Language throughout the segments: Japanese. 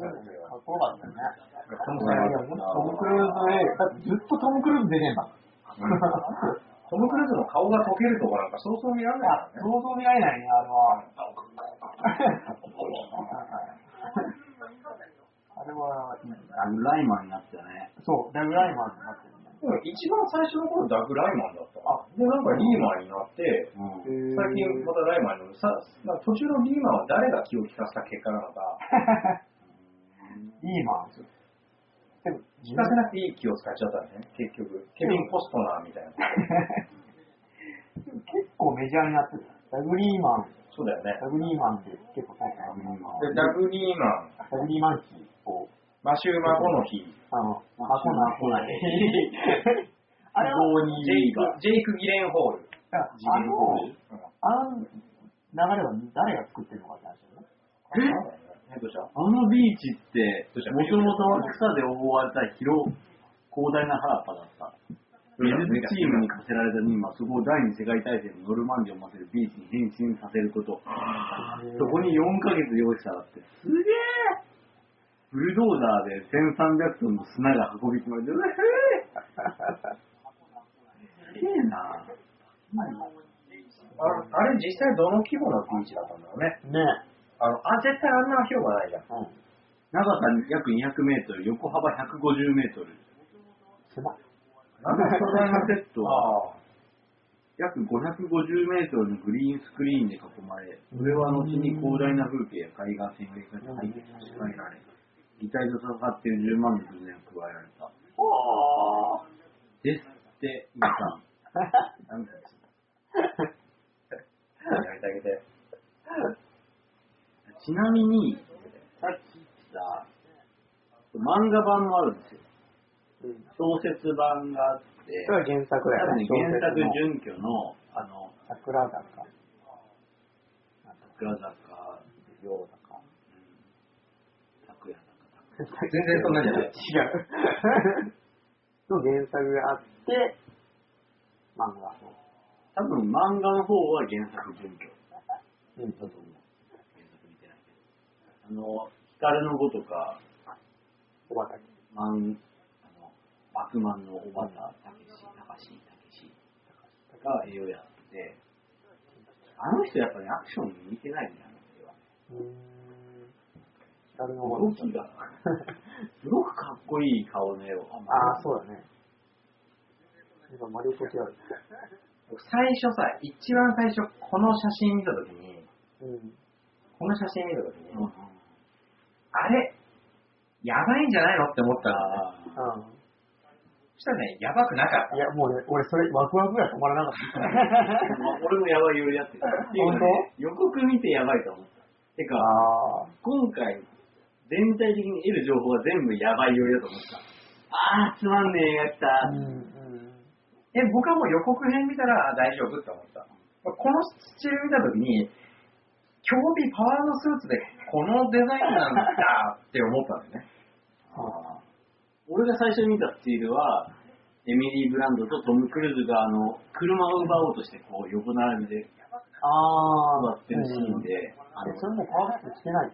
かっこよかったよね。トムいやいや、ほんとトム・クルーズ映画、だってずっとトム・クルーズ出ねえんだもん。トム・クルーズの顔が溶けるとこなんかそうそう見られないね。想像見られないね、あれは。あれは、ダグライマンになったよね。そう、ダグライマンになってるね。でも一番最初の頃ダグ・ライマンだった。あ、で、なんかリーマンになって、うん。最近またライマンになる。途中のリーマンは誰が気を利かせた結果なのか、いいマン。でも、利かせなくていい気を使っちゃったんですね、結局。ケビン・コストナーみたいな。結構メジャーになってる。ダグリーマン、そうだよね。ダグリーマンって結構そうダグリーマン。で、ダグ・リーマン、ダグリーマンキーを、マシュー・マコノヒー、あの、マコナコナあれは、ジェイク、ジェイク・ギレンホール。あの、あの流れは誰が作ってるのかって話だよね。え？どうした？あのビーチってもともとは草で覆われた広、広大な原っぱだった。チームに課せられた任務はそこを第二次世界大戦のノルマンディを待てるビーチに変身させること。そこに4ヶ月用意したらって、すげえブルドーザーで1300トンの砂が運び込まれて、うえすげえなああれ実際どの規模のビーチだったんだろうね。ねあの、あ、絶対あんな広がないじゃん。うん。長さ約200メートル、横幅150メートル。狭っ。なん巨大なセットは。約550メートルのグリーンスクリーンで囲まれ、それは後に広大な風景や海岸線が描かれて差しられ、擬態と戦っている10万の軍連が加えられた。おー。ですって、皆さん。なんだよ やりてあげて。ちなみに、さっき言った、漫画版もあるんですよ。うん。小説版があって、それは原作だよね。原作準拠の、あの、桜坂。桜坂、ようだか。拓也坂、全然そんなんじゃない。違う。の原作があって、漫画。多分漫画の方は原作準拠うん。だと思う。あの、光の語とか、おばたき。マン、あの、バクマンの小畑武史、高志、武史が絵をやってて、あの人やっぱりアクションに似てないんだよね、これは。うーん。光の動きが、すごくかっこいい顔の絵を。ああ、そうだね。今、マリオポテある。最初さ、一番最初、この写真見たときに、うん。この写真見たときに、うんうんあれ、やばいんじゃないのって思ったら、あうん。そしたらね、やばくなかった。いや、もうね、俺、それ、ワクワクが止まらなかった。俺もやばいよりやってる。本当？予告見てやばいと思った。てか、ああ。今回、全体的に得る情報が全部やばいよりだと思った。あー、つまんねえ映画来た。うん、うん。え、僕はもう予告編見たらあ大丈夫って思った。このスチール見たときに、競技パワードスーツでこのデザインなんだって思ったんだよね。あー俺が最初に見たスチールは、エミリー・ブランドとトム・クルーズがあの車を奪おうとしてこう横並びであ座ってるシーンで、あそれもパワーアップしてない？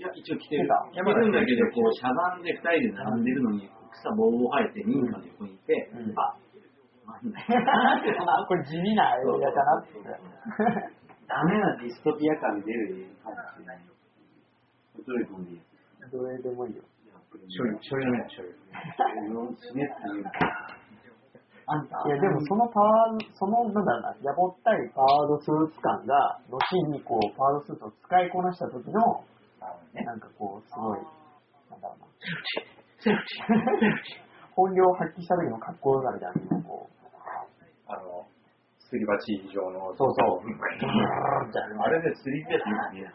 いや、一応着てる。着てるんだけど、こう、しゃがんで二人で並んでるのに、草ぼうぼう生えて、民家の横にいて、うんあ、なんだこれ地味な映画だなって。ダメなディストピア感出る映画かもしれない。どれでいいどれでもいいよ。醤油、醤油のね、醤油。死ねっていうあんたいや、でもそのパワー、その、なんだろうな、やぼったいパワードスーツ感が、後にこう、パワードスーツを使いこなした時の、なんかこう、すごい、なんだろうな。本領を発揮した時のかっこよさみたいなこう、あの、すり鉢状の。そうそう。あれで 3DS よく見えな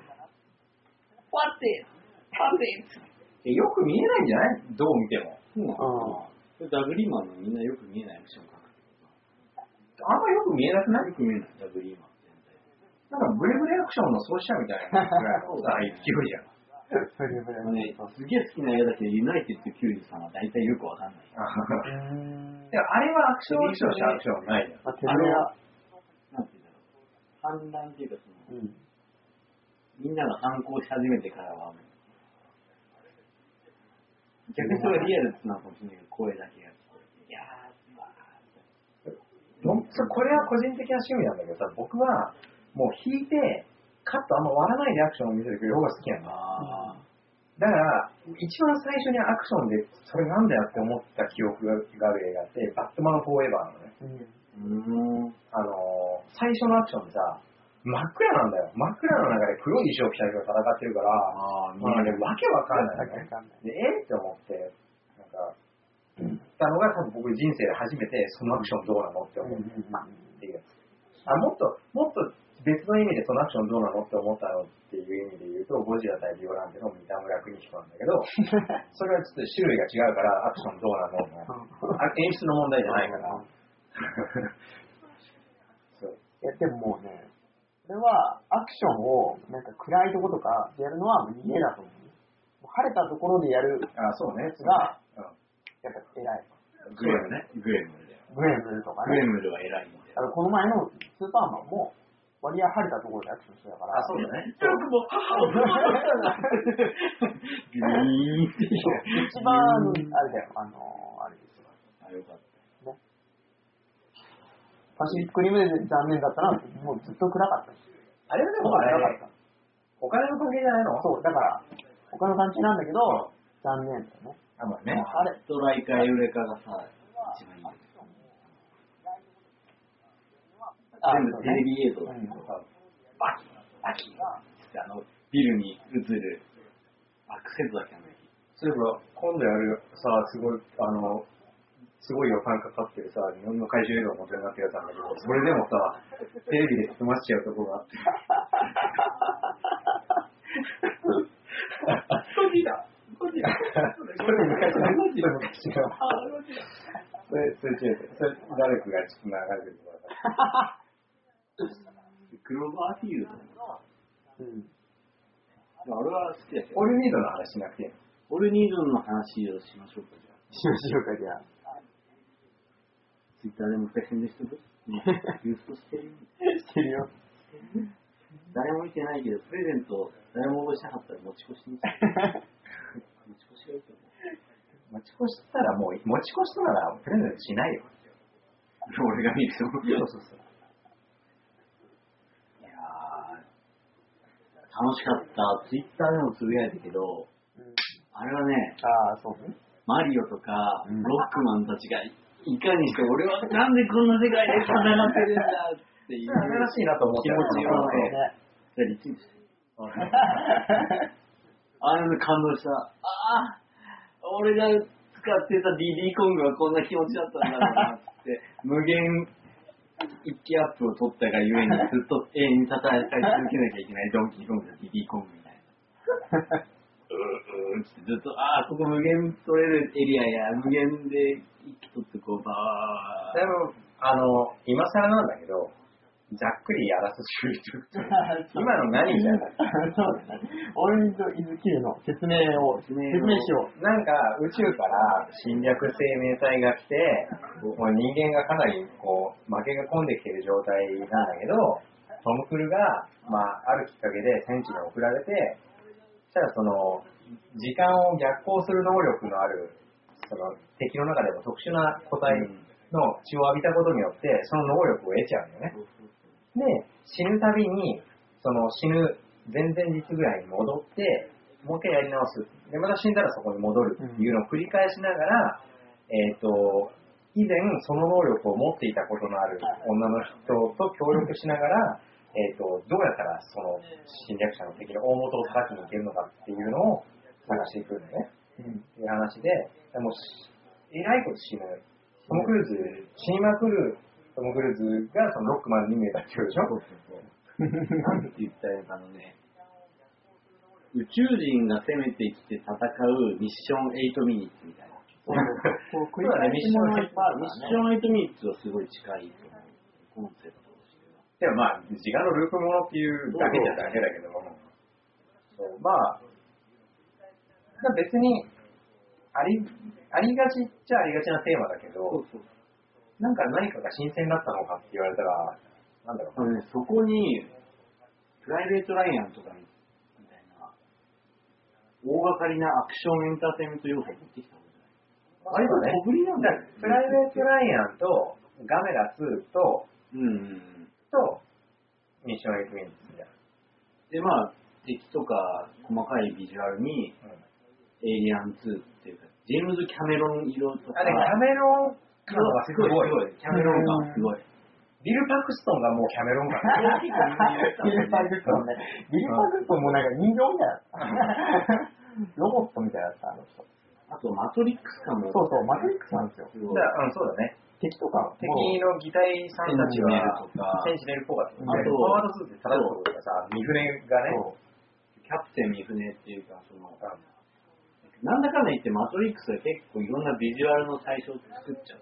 い。えよく見えないんじゃない？どう見ても。うん。ダブリーマンのみんなよく見えないアクション描く。あんまよく見えなくない？よく見えない、ダブリーマン全体。なんかブレブレアクションの創始者みたいなぐらいのさ、勢いじゃん。それぐらいあのね、すげえ好きな映画だけど、ユナイテッド93は大体よくわかんない。でもあれはアクションアクションしたアクションないじゃん。まあ、てめえは、なんて言うんだろう。反乱っていうかその、うん。みんなが反抗し始めてからは、逆にそれがリアルなのかもしれないけど、声だけが聞こえて。いやー、わどそこれは個人的な趣味なんだけどさ、僕はもう弾いて、カットあんま割らないでアクションを見せてくれる方が好きなんだ。から、一番最初にアクションで、それなんだよって思った記憶がある映画って、バットマンフォーエバーなのね。うん。あのー、最初のアクションでさ、真っ暗なんだよ。真っ暗の中で黒い衣装着た人が戦ってるから、ああ、まあね、わけわかんないよね。で、えって思って、なんか、たのが多分僕人生で初めて、そのアクションどうなのって思ったっていうやつ。あ、もっと、もっと別の意味でそのアクションどうなのって思ったのっていう意味で言うと、ゴジラ対ビオランテの三田村邦彦なんだけど、それはちょっと種類が違うから、アクションどうなの演出の問題じゃないから。そう いや、でももうね、これはアクションをなんか暗いとことかでやるのは家だと思う。もう晴れたところでやるあ、そうね。が、うんやっぱ偉い。グレムね。グレムルだよ。グレムルとかね。グレムルは偉いんだよ。あのこの前のスーパーマンも、割合晴れたところでアクションしてたから。あ、そうだね。よくも、母をグリーンって一番、あれだよ、あの、あれですよ。あ、よかった。パシフィックリムで残念だったら、もうずっと暗かったし。あれはでもあれ暗かっ、お金の関係じゃないの？た。そう、だから、他の感じなんだけど、残念だよね。あ、まあね。あれ、ストライカーエウレカがさ、一番いい全部テレビ映像だけど、うんバキ。バキってあの、ビルに映るアクセントだけ。そういえば、今度やるさ、すごい、あの、すごい予算かかってるさ、日本の怪獣映画の元になってるやつなんだけど、それでもさ、テレビで済ましちゃうとこがあって。ゴジラゴジラそれ昔の、それ昔の。それ、それ違う。それ、誰かがちょっと流れてるから。クローバーフィールド。うん。俺は好きだけどオ、ールニードの話しなくていいの？オルニードンの話をしましょうか、じゃあ。しましょうか、じゃあ。ツイッターでもしてる してるよ。してるよ。誰も見てないけど、プレゼント誰も応募しなかったら持ち越しに。持ち越しがいいと思う。持ち越したらもう、持ち越したならプレゼントしないよ。俺が見ると。そうそうそう。いやー楽しかった。ツイッターでもつぶやいたけど、うんあれはね、ああ、そうね。マリオとか、うんロックマンたちが、いいかにして俺はなんでこんな世界で戦ってるんだっていう新しいなと思って気持ちをそうね、じゃあリツイートして。あれで感動した。ああ、俺が使ってた DD コングはこんな気持ちだったんだろうなって、無限一気アップを取ったがゆえにずっと永遠に戦い続けなきゃいけないドンキーコングと DD コングみたいな。うーうーってずっと、ああ、ここ無限取れるエリアや、無限で一気取ってこう、ばでも、あの、今更なんだけど、ざっくりやらせてくれる。と、今の何じゃない そうだね。オレンジとイズキの説明を、説説明しよなんか宇宙から侵略生命体が来て、人間がかなりこう負けが込んできてる状態なんだけど、トム・クルが、まあ、あるきっかけで戦地に送られて、そしたらその、時間を逆行する能力のある、その敵の中でも特殊な個体の血を浴びたことによって、その能力を得ちゃうんだよね。で、死ぬたびに、その死ぬ前々日ぐらいに戻って、もう一回やり直す。で、また死んだらそこに戻るっていうのを繰り返しながら、えっ、と、以前その能力を持っていたことのある女の人と協力しながら、えっ、と、どうやったらその侵略者の敵の大元を叩きに行けるのかっていうのを探していくんだよね。っていう話で、でもし、えらいこと死ぬ。トム・クルーズ、死にまくるトム・クルーズがそのロックマンに見えたっていうでしょ？なんて言ったらいいのかあのね、宇宙人が攻めてきて戦うミッション8ミニッツみたいな。そうそう繰り返しものいっぱいあるミッシ。ョン8ミニッツはすごい近いと思う。コンセプトとしては。でもまあ、時間のループものっていうだけじゃだけだけども、そうまあ、だ別にあり、ありがちっちゃありがちなテーマだけど、そう。なんか何かが新鮮だったのかって言われたら、なんだろうね、そこに、プライベート・ライアンとかみたいな、大掛かりなアクションエンターテインメント要素を持ってきたんじゃないあれはね小ぶりなんだよね。プライベート・ライアンとガメラ2と、うんうんうん。と、ミッション・エイト・ミニッツじゃん。で、まあ、敵とか細かいビジュアルに、エイリアン2っていうか、ジェームズ・キャメロン色とか、あれ、キャメロン感がすごい。すごい。キャメロンがすごい。ビル・パクストンがもうキャメロン感。ビル・パグストンね。ビル・パグストンもなんか人形みたいだった。ロボットみたいだった、あの人。あと、マトリックス感も。そうそう、マトリックスなんですよ。だうん、そうだね。敵とかも。敵の擬態さんたちは、センチネルっぽかった。うんあと、パワードスーツで叩くところがさ、三船がね、そキャプテン三船っていうか、その、なんだかんだ言ってマトリックスは結構いろんなビジュアルの対象を作っちゃう。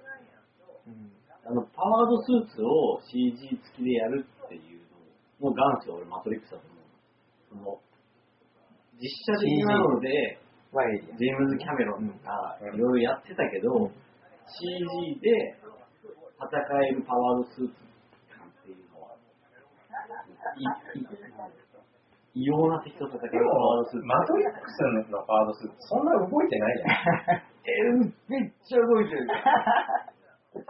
う。うんあの、パワードスーツを CG 付きでやるっていうのも、元祖は俺マトリックスだと思う。その、実写的なので。ジェームズ・キャメロンとかうんいろいろやってたけど、CG で戦えるパワードスーツ感っていうのは、いい異様な敵と戦えるパワードスーツ。マトリックスのパワードスーツ、そんな動いてないじゃん。えー、めっちゃ動いてる。中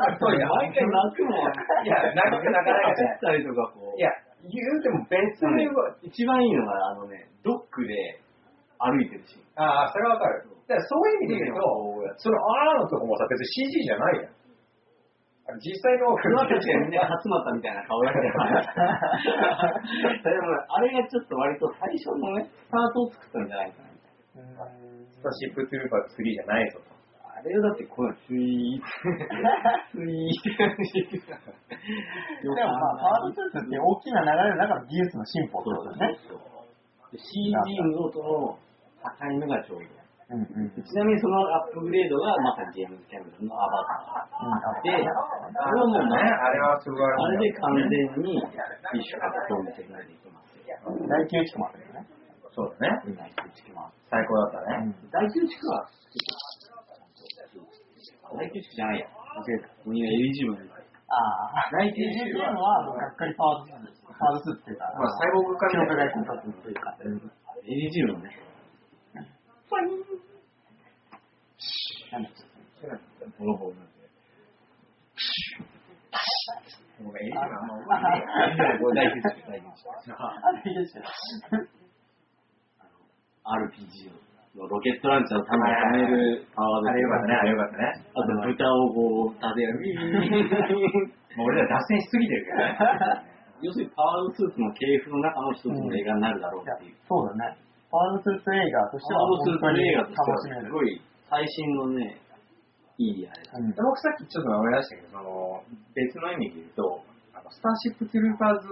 の人に毎回泣くもん。いや、泣く泣かないじゃん。ったりとかこう。いや、言うても別に、は一番いいのが、あのね、ドックで歩いてるシーン。ああ、それはわかる。だからそういう意味で言うと、そのあーのとこもさ、別に CG じゃないじゃん。実際の、それは確かにみんな集まったみたいな顔やってる。でも、あれがちょっと割と最初のね、スタートを作ったんじゃないかな。スターシップトゥルーパーズ3じゃないぞと。あれをだってこう、スイースイーって感じで。でもまあ、パワードスーツって大きな流れの中の技術の進歩ってことだね。そう。で CG のとの境目がちょうどいい。うんうん。ちなみにそのアップグレードがまさにジェームズ・キャメロンのアバター。で、あれはもうね、あれはすごいあれで完全にフィッシュ格闘技的なできますよ。大宮地区もあるよね。そうだね。大宮地区も最高だったね。大宮地区は、大宮地区じゃないや。間違えた。もう今エリ。ああ。大っていうのは、がっかりパワードスーツ。パワードスーツっていうか、まあ、サイボーグ化記みたいな録外交達っていうか、エリジブルね。なんだっけボロボロな。ん、エリジブルあんま覚えてないこれ大宮地区、大宮地区。あれいいですよ。RPG のロケットランチャーの弾を止めるパワードあれよかったね、あれよかったね。あと豚をこう、立てる。もう俺ら脱線しすぎてるけどね。要するにパワードスーツの系譜の中の一つの映画になるだろうっていう。そうだね。パワードスーツ映画としてパワードスーツ映画と。してはすごい最新のね、いいあれだ。うん僕さっきちょっと思い出したけど、その、別の意味で言うと、あのスターシップトゥルーパーズ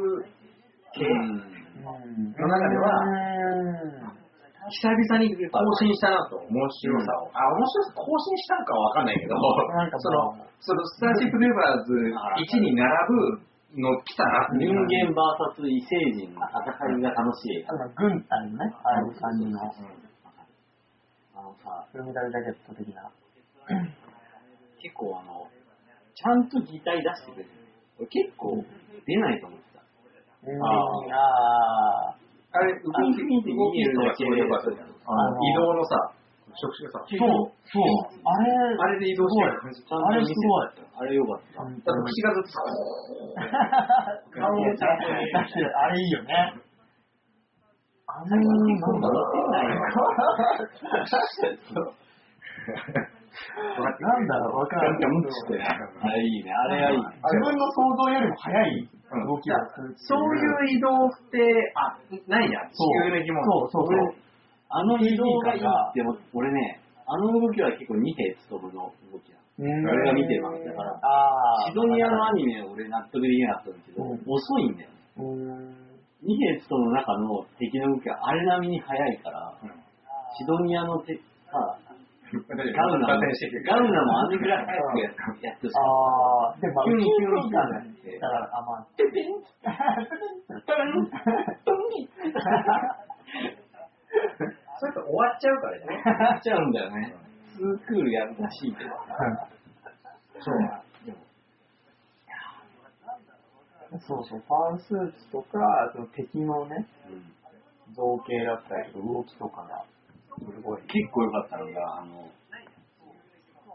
系の中ではうん。久々に更新したなと、面白さを。あ、面白さ更新したのかはわかんないけど、なんかその、そのスターシップトゥルーパーズ1に並ぶの来たな人う。間 VS 異星人の戦いが楽しい。映あの軍隊のね、ああいう感じの、のさ、フルメタルジャケット的な。結構あの、ちゃんと擬態出してくれる。俺結構出ないと思ってた。うんあああれ、動き、見て見えるだけでよかったじゃん。あの、移動のさ、触手がさ、ーそう、そう。あれ、あれで移動してる感じ。ちゃんと見せてあれよかった。うんだって口がずっと、顔をちゃんと出してる。あれいいよね。あんなになんだろう。なんだろう、わかる。あれいいね。あれはいい。自分の想像よりも速い動きをする。そういう移動って、あ、ないじゃん。地球の生き物。そうそうそう。あの移動がいいって、俺ね、あの動きは結構二兵務の動きだ。うん俺が見てるわけだからシドニアのアニメ俺納得できなかったんだけど、うん遅いんだよね。うん二兵務の中の敵の動きはあれ並みに速いから、うんシドニアのてさ、ガガウナも、ガウナもあんぐらい速くややってほしかっああ、でもまあ、急に急に空間だね急にだから、あ、まあ、ピピンそれと終わっちゃうからね。た。やっちゃうんだよね。ツークールやるらしいけど。そう。でもそうそう、パワースーツとか、その敵のね、うん造形だったり、動きとかが、すごい。結構良かったのが、あの、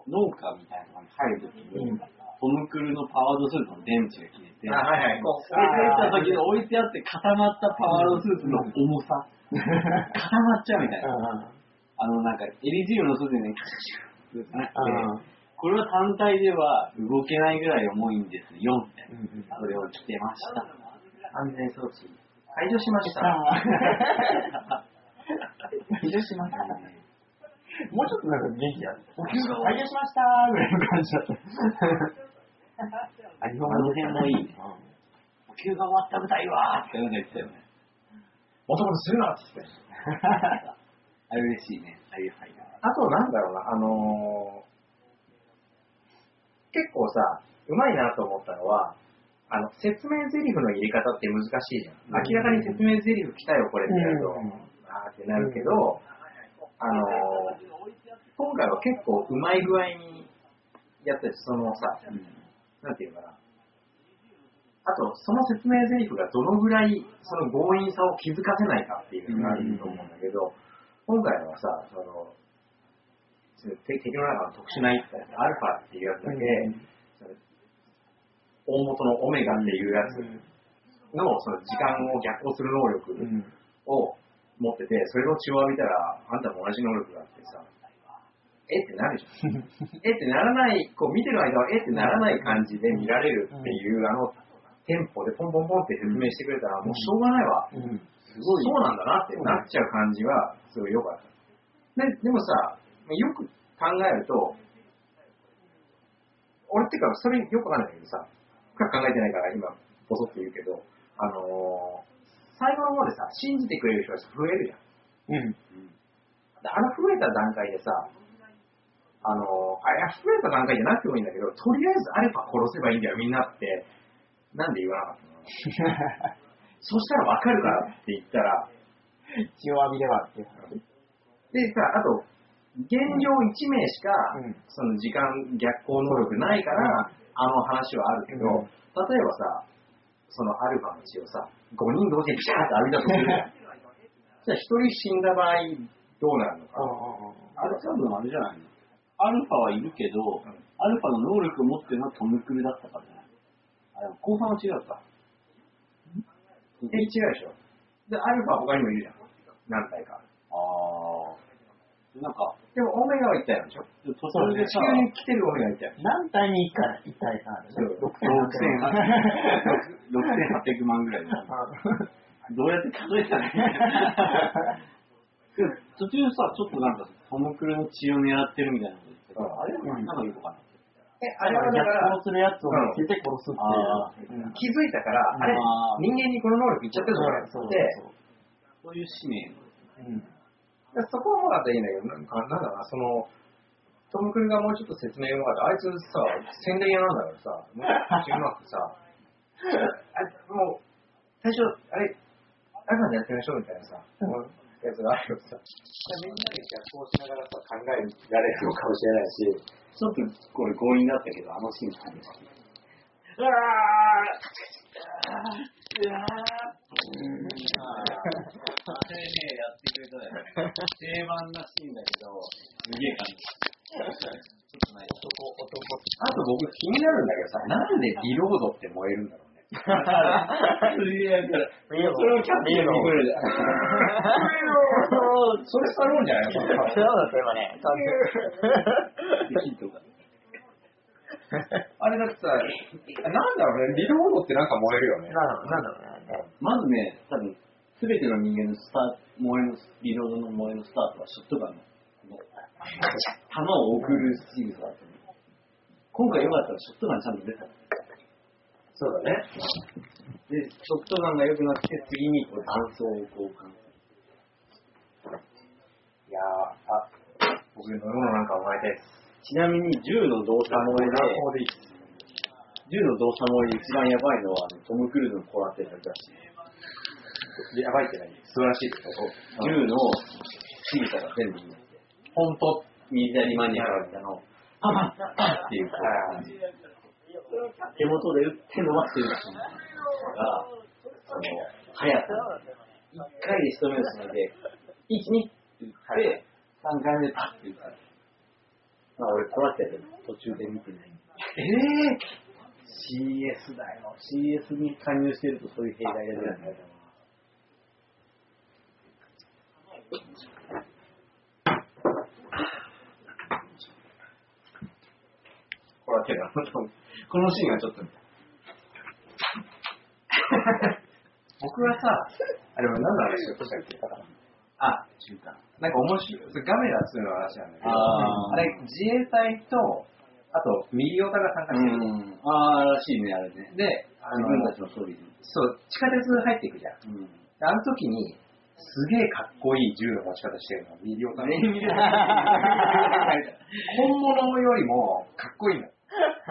農家みたいなのに入るときに、うんトム・クルーのパワードスーツの電池が切れて、あ、はいはい。こう、置いていった時に置いてあって固まったパワードスーツの重さ、固まっちゃうみたいな。あの、なんか、エリジウムの外にね、カシュッってなって、これは単体では動けないぐらい重いんですよ、みたいな。それを着てました。安全装置解除しました。解除しました。もうちょっとなんか元気やる。解除しましたーぐらいの感じだった。あ、の辺もいいね呼吸が終わった舞台はって言ってたよね。もともとするなっつって。あれ嬉しいね、ああいう俳優。あとなんだろうな、あのー結構さ、うまいなと思ったのは、あの、説明台詞の入れ方って難しいじゃん。うん。明らかに説明台詞来たよ、これってやると、うん。あーってなるけど、あのー今回は結構うまい具合にやってて、そのさ、なんていうのかな。あと、その説明台詞がどのぐらいその強引さを気づかせないかっていうのがあると思うんだけど、今回のはさ、その敵敵の中の特殊な一体、アルファっていうやつだけ、その大元のオメガっていうやつのその時間を逆行する能力うんを持ってて、それの血を浴びたら、あんたも同じ能力があってさ、えってなるじゃん。えってならない、こう見てる間はえってならない感じで見られるっていう、あの、テンポでポンポンポンって説明してくれたら、もうしょうがないわ。うんすごい。そうなんだなってなっちゃう感じは、すごい良かった。ででもさ、よく考えると、俺ってか、それよくわかんないけどさ、深く考えてないから今、ボソって言うけど、あのー最後の方でさ、信じてくれる人が増えるじゃん。うん。であの増えた段階でさ、あのーあ、いや、増えた段階じゃなくてもいいんだけど、とりあえずアルファ殺せばいいんだよ、みんなって、なんで言わなかったの？そしたらわかるからって言ったら、血を浴びればっていう話。でさ、あと、現状1名しか、うんその時間逆行能力ないから、あの話はあるけど、うん例えばさ、そのアルファの血をさ、5人同時にピシャーって浴びたとするじゃん。じゃあ1人死んだ場合、どうなるのか。あれ多分あれじゃないの？アルファはいるけど、アルファの能力を持ってるのはトム・クルーだったからじゃない？あ、でも後半は違うか。え、違うでしょ。で、アルファ他にもいるじゃん。何体か。ああ。なんか、でも、オメガは1体なんでしょ？途中で地さ、球に来てるオメガ1体。何体に1回一体かあるね。そう6800万ぐらいで。どうやって数えたらいい途中さ、ちょっとなんか、トム・クルーの血を狙ってるみたいなこと言ってたから、あれうんなんかよくわかんない。え、あれはだから、するやつを見つけて殺すっていう。うん気づいたから、あれ人間にこの能力いっちゃってるぞ、これそうそうで、そういう使命。うんでそこはもうだったらいいんだけど、なんか、なんだろうな、その、トム・クルーがもうちょっと説明がかった。あいつさ、宣伝屋なんだからさ、もう口うまくさ、あれ、もう、最初、あれ、あれなんでやってみましょうみたいなさ、やつがあるよさ、みんなで逆行しながらさ、考えられるのかもしれないし、ちょっとこれ強引だったけど、あのシーン好きです。うわあれね、やってくれたよね。定番なシーンだけど、すげえ感じ。ちょっとない男、男。あと僕気になるんだけどさ、なんでリロードって燃えるんだろうね。すげえから。それをキャッチしてくれる。それスタローンじゃないそうだった今ね。ヒットが。あれだってさ、なんだろうね、リロードってなんか燃えるよね。なんだろうね。まずね、多分、すべての人間のスタート、萌えの、リロードの萌えのスタートはショットガンの、この弾を送るシーンだったの今回良かったらショットガンちゃんと出たのそうだね。で、ショットガンが良くなって、次にこう弾倉を交換。いやー、あ、僕飲み物なんかもらいたいです。ちなみに銃の動作萌えで。銃の動作萌えで一番やばいのは、トム・クルーズのコラテラルだし、やばいって何？素晴らしいってこと銃の仕草が全部いいんですよ。本当ミリタリーマニアから見たの、パパッパッっていう感じ。手元で打って伸ばしてるシーンが、その、速さ。回で仕留めるつもりで、1、2って言って、3回目でパッって言った。まあ俺撮らせて途中で見てない。ええ CS だよ。CS に加入してるとそういう弊害が出るんだよ。これはけど、このシーンはちょっと。僕はさ、あれは何の話しようとしたっけあ、中間。なんか面白い、それガメラ2の話なんだけど、あれ自衛隊と、あとミリオタが参加してる。うん。ああ、らしいね、あれね。で、あ自の分たちの装備に。そう、地下鉄入っていくじゃん。あの時に、すげえかっこいい銃の持ち方してるの、ミリオタの。ね 本物よりもかっこいいの。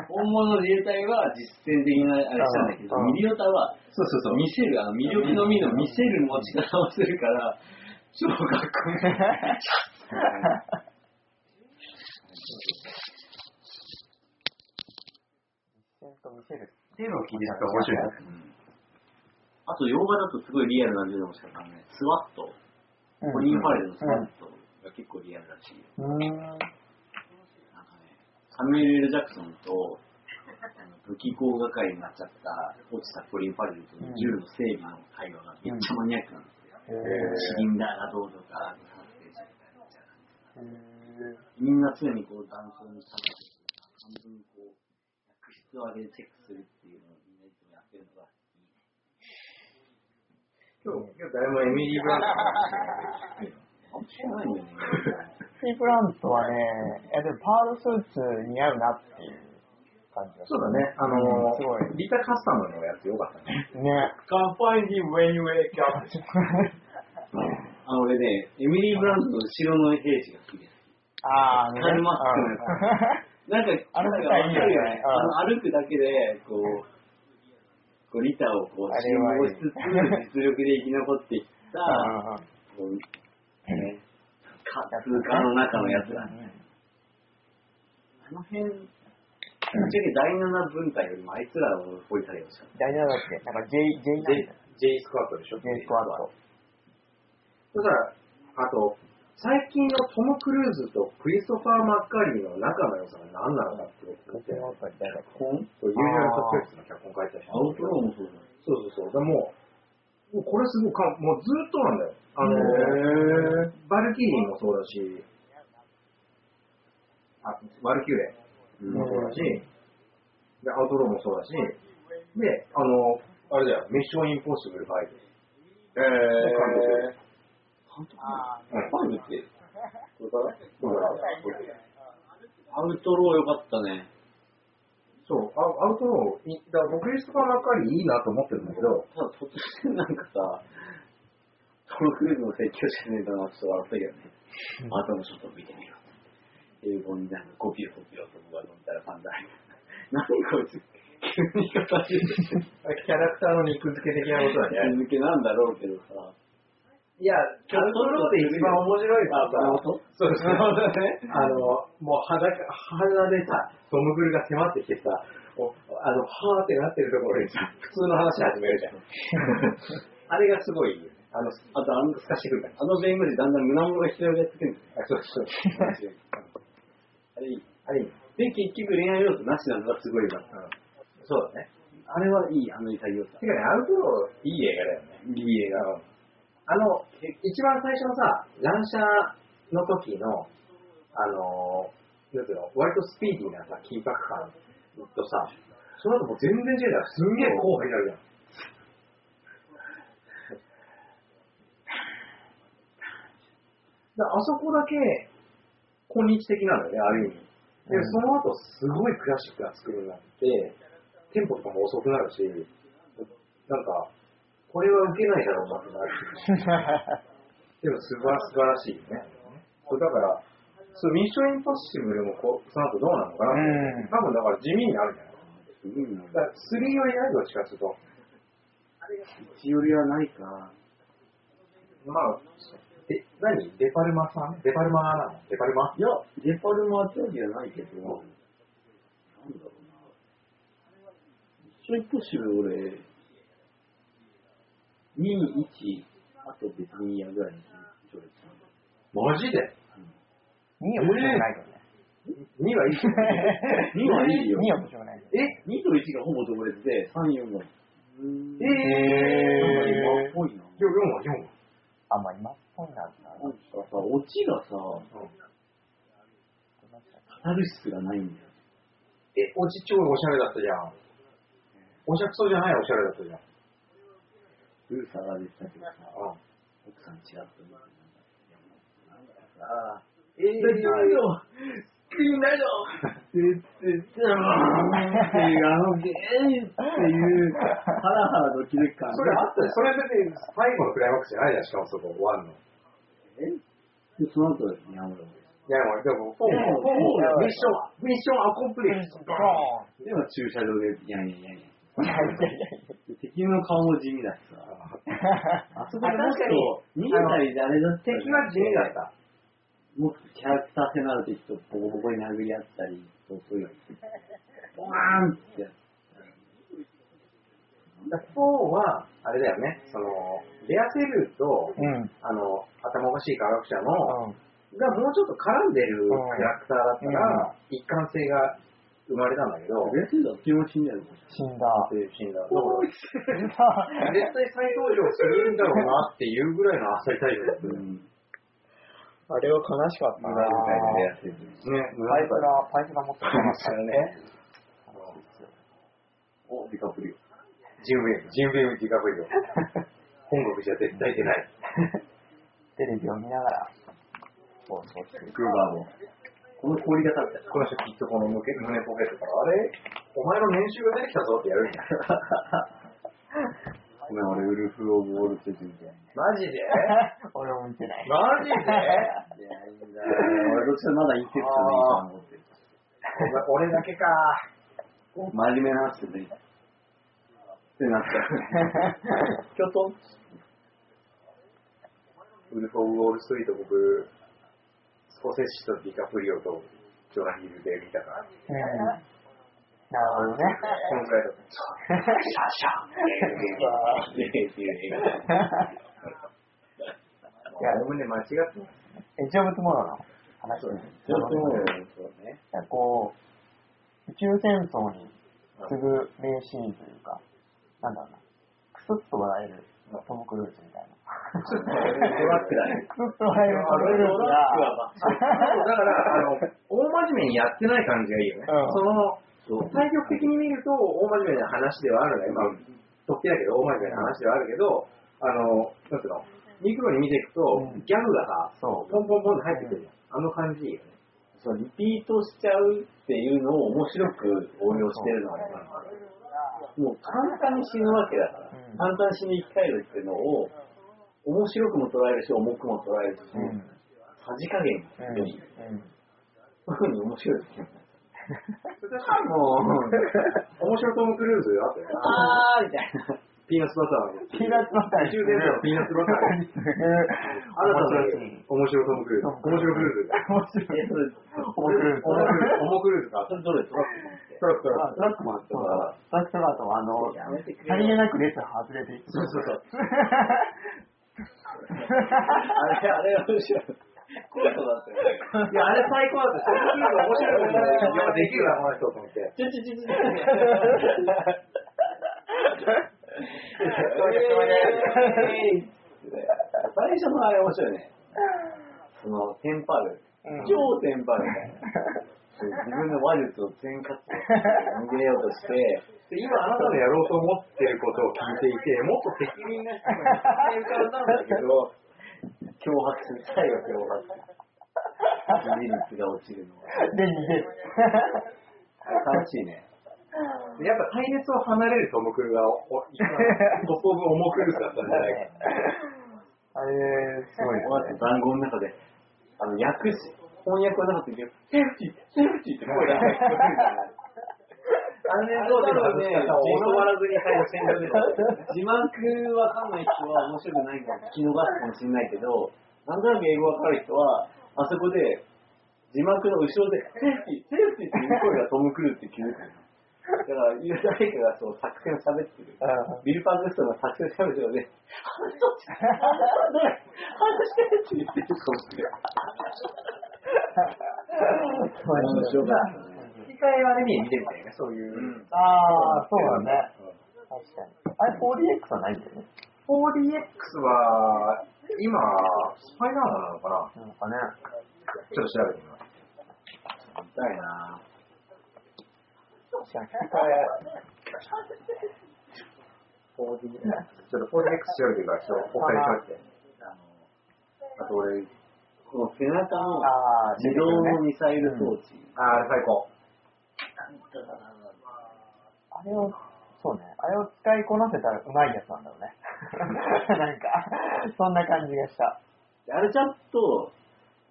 本物の自衛隊は実践的なあれしたんだけど、うんミリオタはそうそうそう。見せる、あの魅力のみの見せる持ち方をするから、超かっこいい。見せる。っていうのを聞いてたら面白いな。あと、洋画だとすごいリアルな銃の持ち方ね、スワット、コリン・ファレルのスワットが結構リアルだし、うん。なんかね、サムエル・エル・ジャクソンと、武器工係になっちゃった、落ちたコリン・ファレルとの銃の整備の会話がめっちゃマニアックなんですよ。シリンダーがどうとか、みたいな。へーみんな常にこう断層に下がって、半分こう、薬質を上げてチェックするっていうのをみんないつもやってるのがいいね。今日、今日誰もエミリー・ブランドの話してないあんま知らないんだよね。スティーブ・ラントはね、いやでもパールスーツ似合うなっていう感じがそうだね。あのすごい。リタ・カスタムのやつよかったね。ね。Can't find him when you wake up. あの俺ね、エミリー・ブランドの後ろの兵士が好きです。ああ、ね。カルマスクのやつなんか、あのなんか舞台いいよねわかるよね。歩くだけで、こう、こうリタをこう、信号しつつ、実力で生き残っていった、うん。こう、ね、か通過の中のやつだね。あの辺、ぶっちゃけ第7分隊よりもあいつらを掘り下げてほしかっ大丈夫だっけ？なんか J、J, J スクワットでしょ？J スクワット。だから、あと、最近のトム・クルーズとクリストファー・マッカリーの仲の良さが何なのかって思って、の誰だっけ本そう、ユージュアル・サスペクスの脚本書いてた人アウトローもそうだ。そうそうそう。でもう、もうこれすごいか、もうずっとなんだよ。あのへバルキリーもそうだし、あ、バルキューレうんもそうだし、で、アウトローもそうだし、で、あの、あれだよ、ミッション・インポッシブル5。え監督あうんファイブって、これからアウトローよかったね。そう、アアウトロー、いだから僕クリストファー・マッカリーいいなと思ってるんだけど、ただ突然なんかさ、トム・クルーズの説教してねえだなって笑ったけどね。あとのちょっと見てみろ。英語になんかコピーコピーを僕が飲んだらファンだ。何こいつ、急に語り出して キャラクターの肉付け的なことだね。続けなんだろうけどさ。いや、アウトローで一番面白いのはそうそうね。あの、もう裸、鼻でさ、トム・クルが迫ってきてさ、おあの、はーってなってるところにさ、普通の話始めるじゃん。あれがすごい。あの、あとあの、透かしてくるから。あの弁護士だんだん胸元が広がってくるんですよ。あそうそう。あれいい。あれいいねで、結局恋愛要素なしなのがすごいよかった。うんそうだね。あれはいい、あの潔さ。てかね、アウトロー、いい映画だよね。いい映画。あの、一番最初のさ、乱射の時の、あの、なんていうの、割とスピーディーなさ、緊迫感とさ、その後もう全然違うじゃん。すんげえ後輩になるじゃん。だあそこだけ、今日的なのよね、ある意味。で、うんその後、すごいクラシックな作りになって、テンポとかも遅くなるし、なんか、これは受けないだろうなってなる。でも素晴らしいよね。そうだから、そうミッションインポッシブルもこうその後どうなのかなって、うん多分だから地味になるんじゃないすごいな。だから3よりないどっちかと。一よりはないか。まあ、で、何？デパルマさん？デパルマなの？デパルマ？いや、デパルマーチョじゃないけど、なんだろうな。一緒にポッシブル俺、2、1、あと、いいやぐらいの序列なんで？マジで2面白くないね。?2 はいい2はいいよ。2面白くない。え ?2 と1がほぼ同列で、3、4が。うん。えへー今っぽいな。4は4は。あ、まあ今っぽいな。なんかさ、オチがさ、カタルシスがないんだよ。え、おち超おしゃれだったじゃん。おしゃくそじゃないおしゃれだったじゃん。ルーサーが出てたけどさ、奥さんちらっと見て、なんか、なんかさ、えー、大丈夫よクリーンだよって言って、っていう、あのゲーっていう、ハラハラドキドキ感それあった。それ別に最後のクライマックスじゃないじゃん、しかもそこ、終わんの。えで、その後、にゃむろや、もうでも、フォーム、フォーム、ミッション、ミッションアコンプリッシュ。でも駐車場で、いやいやいやいや敵の顔も地味だしさ。あそこでもっ確かと逃げたりあれだっ敵は地味だった。もっとキャラクター性のある敵とボコボコに殴り合ったり、そうそういう。ボーンってやだ4は、あれだよね、その、レアセルと、うん。あの、頭おかしい科学者の、うん。がもうちょっと絡んでるキャラクターだったら、一貫性が生まれたんだけど、ベースだっても死んだよ。死んだ。死んだ。だ絶対再登場するんだろうなっていうぐらいのあっさり退場だったよ。うん。あれは悲しかったな。ね、パイプラ、パイプラ持ってましたよね。お、ディカプリオ。ジンウェイム、ジンウェイムディカプリオ。本国じゃ絶対出ない。テレビを見ながら、そうそうそう。クーバーも。この氷が立ってこの人きっとこの胸胸ポケットから、あれ？お前の年収が出てきたぞってやるんだよ。ごめん、俺、ウルフ・オブ・ウォール・ストリートみたいな。マジで？俺も見てない。マジで？いや、いいんだよ。俺、どっちかまだインセプションでいいと思ってる。俺だけか。真面目な話でいい。ってなっちゃう。キョトン。ウルフ・オブ・ウォール・ストリート僕、スコセッシとディカプリオとジョナヒルで見たから。なるほどね。このくらいだった。シャシャっていう映画。いや、自分で間違ってます。エジオブトモロの話です。ちょっともう、そうね。こう、宇宙戦争に次ぐ名シーンというか、なんだろうな、クスッと笑えるトム・クルーズみたいな。トラックだね。クスッと笑えるトム・クルーズが、だから、あの、大真面目にやってない感じがいいよね。うんその。対極的に見ると大真面目な話ではあるね。まあ、突飛だけど大真面目な話ではあるけど、あの、なんていうの、ミクロに見ていくと、うんギャグがさ、ポンポンポンって入ってくるじゃん。あの感じいいよね。そう、リピートしちゃうっていうのを面白く応用してるのはね、もう簡単に死ぬわけだから、うん簡単に死に生き返るっていうのを、面白くも捉えるし、重くも捉えるし、うん。さじ加減うん。より、うん。そういうふうに面白いですよね。もう、面白トム・クルーズあったよね。あーみたいな。ピーナッツバターの。ピーナッツバター宇宙戦争のピーナッツバターに。あなたの面白トム・クルーズ。面白クルーズ。面白い。面白い。オモクルーズか。それどれトラックマン。トラックトラッあトラックマントラックトラーとあの、さりげなく列外れていく。そうそうそう。あれ、あれ面白い。コートだったよね。いや、あれ最高だった。面白いもんね。いや、できるな、この人と思って。ちょちょちょちょ。最初のあれ面白いね。その、テンパる。うん超テンパるみたいな。自分の話術を全活用して逃げようとして、で今あなたのやろうと思ってを聞いていて、もっと適任な人が浮かんだんだけど、脅迫する。脅迫する。支持率が落ちるのは。で、逃げる。楽しいね。やっぱ対立を離れるトム・クルーが、お一番トップオブオモクルーズだったんじゃないか。あれ、すごいこの後談合の中で、あの、訳し、翻訳はなかったけど、セーフティー、セーフティーって声が聞こえるじゃない安全装置の外し方を教わらずに最後戦場で字幕わかんない人は面白くないから聞き逃すかもしれないけど、なんとなく英語わかる人は、あそこで字幕の後ろで、セーフティー、セーフティーっていう声がトム・クルーズって気づくの。だから、誰かがそう作戦を喋ってる。うんビル・パークストンが作戦を喋って。るので、あの人って、どれって。言って。るかもしれない。面白かったね。吹き替えはあれに見てみたいね、そういう。うんああ、そうだね。確かに。あれ 4DX はないんだよね？4DX は、今、スパイダーマンなのかな？なんかね。ちょっと調べてみます。見たいな確かに吹き替え。4D、ちょっと 4DX 調べてるから、ちょっとお借りしまして。あと俺、この背中の自動のミサイル装置。あー、あれ最高。あれを、そうね、あれを使いこなせたらうまいやつなんだろうね。なんか、そんな感じがした。あれちゃんと、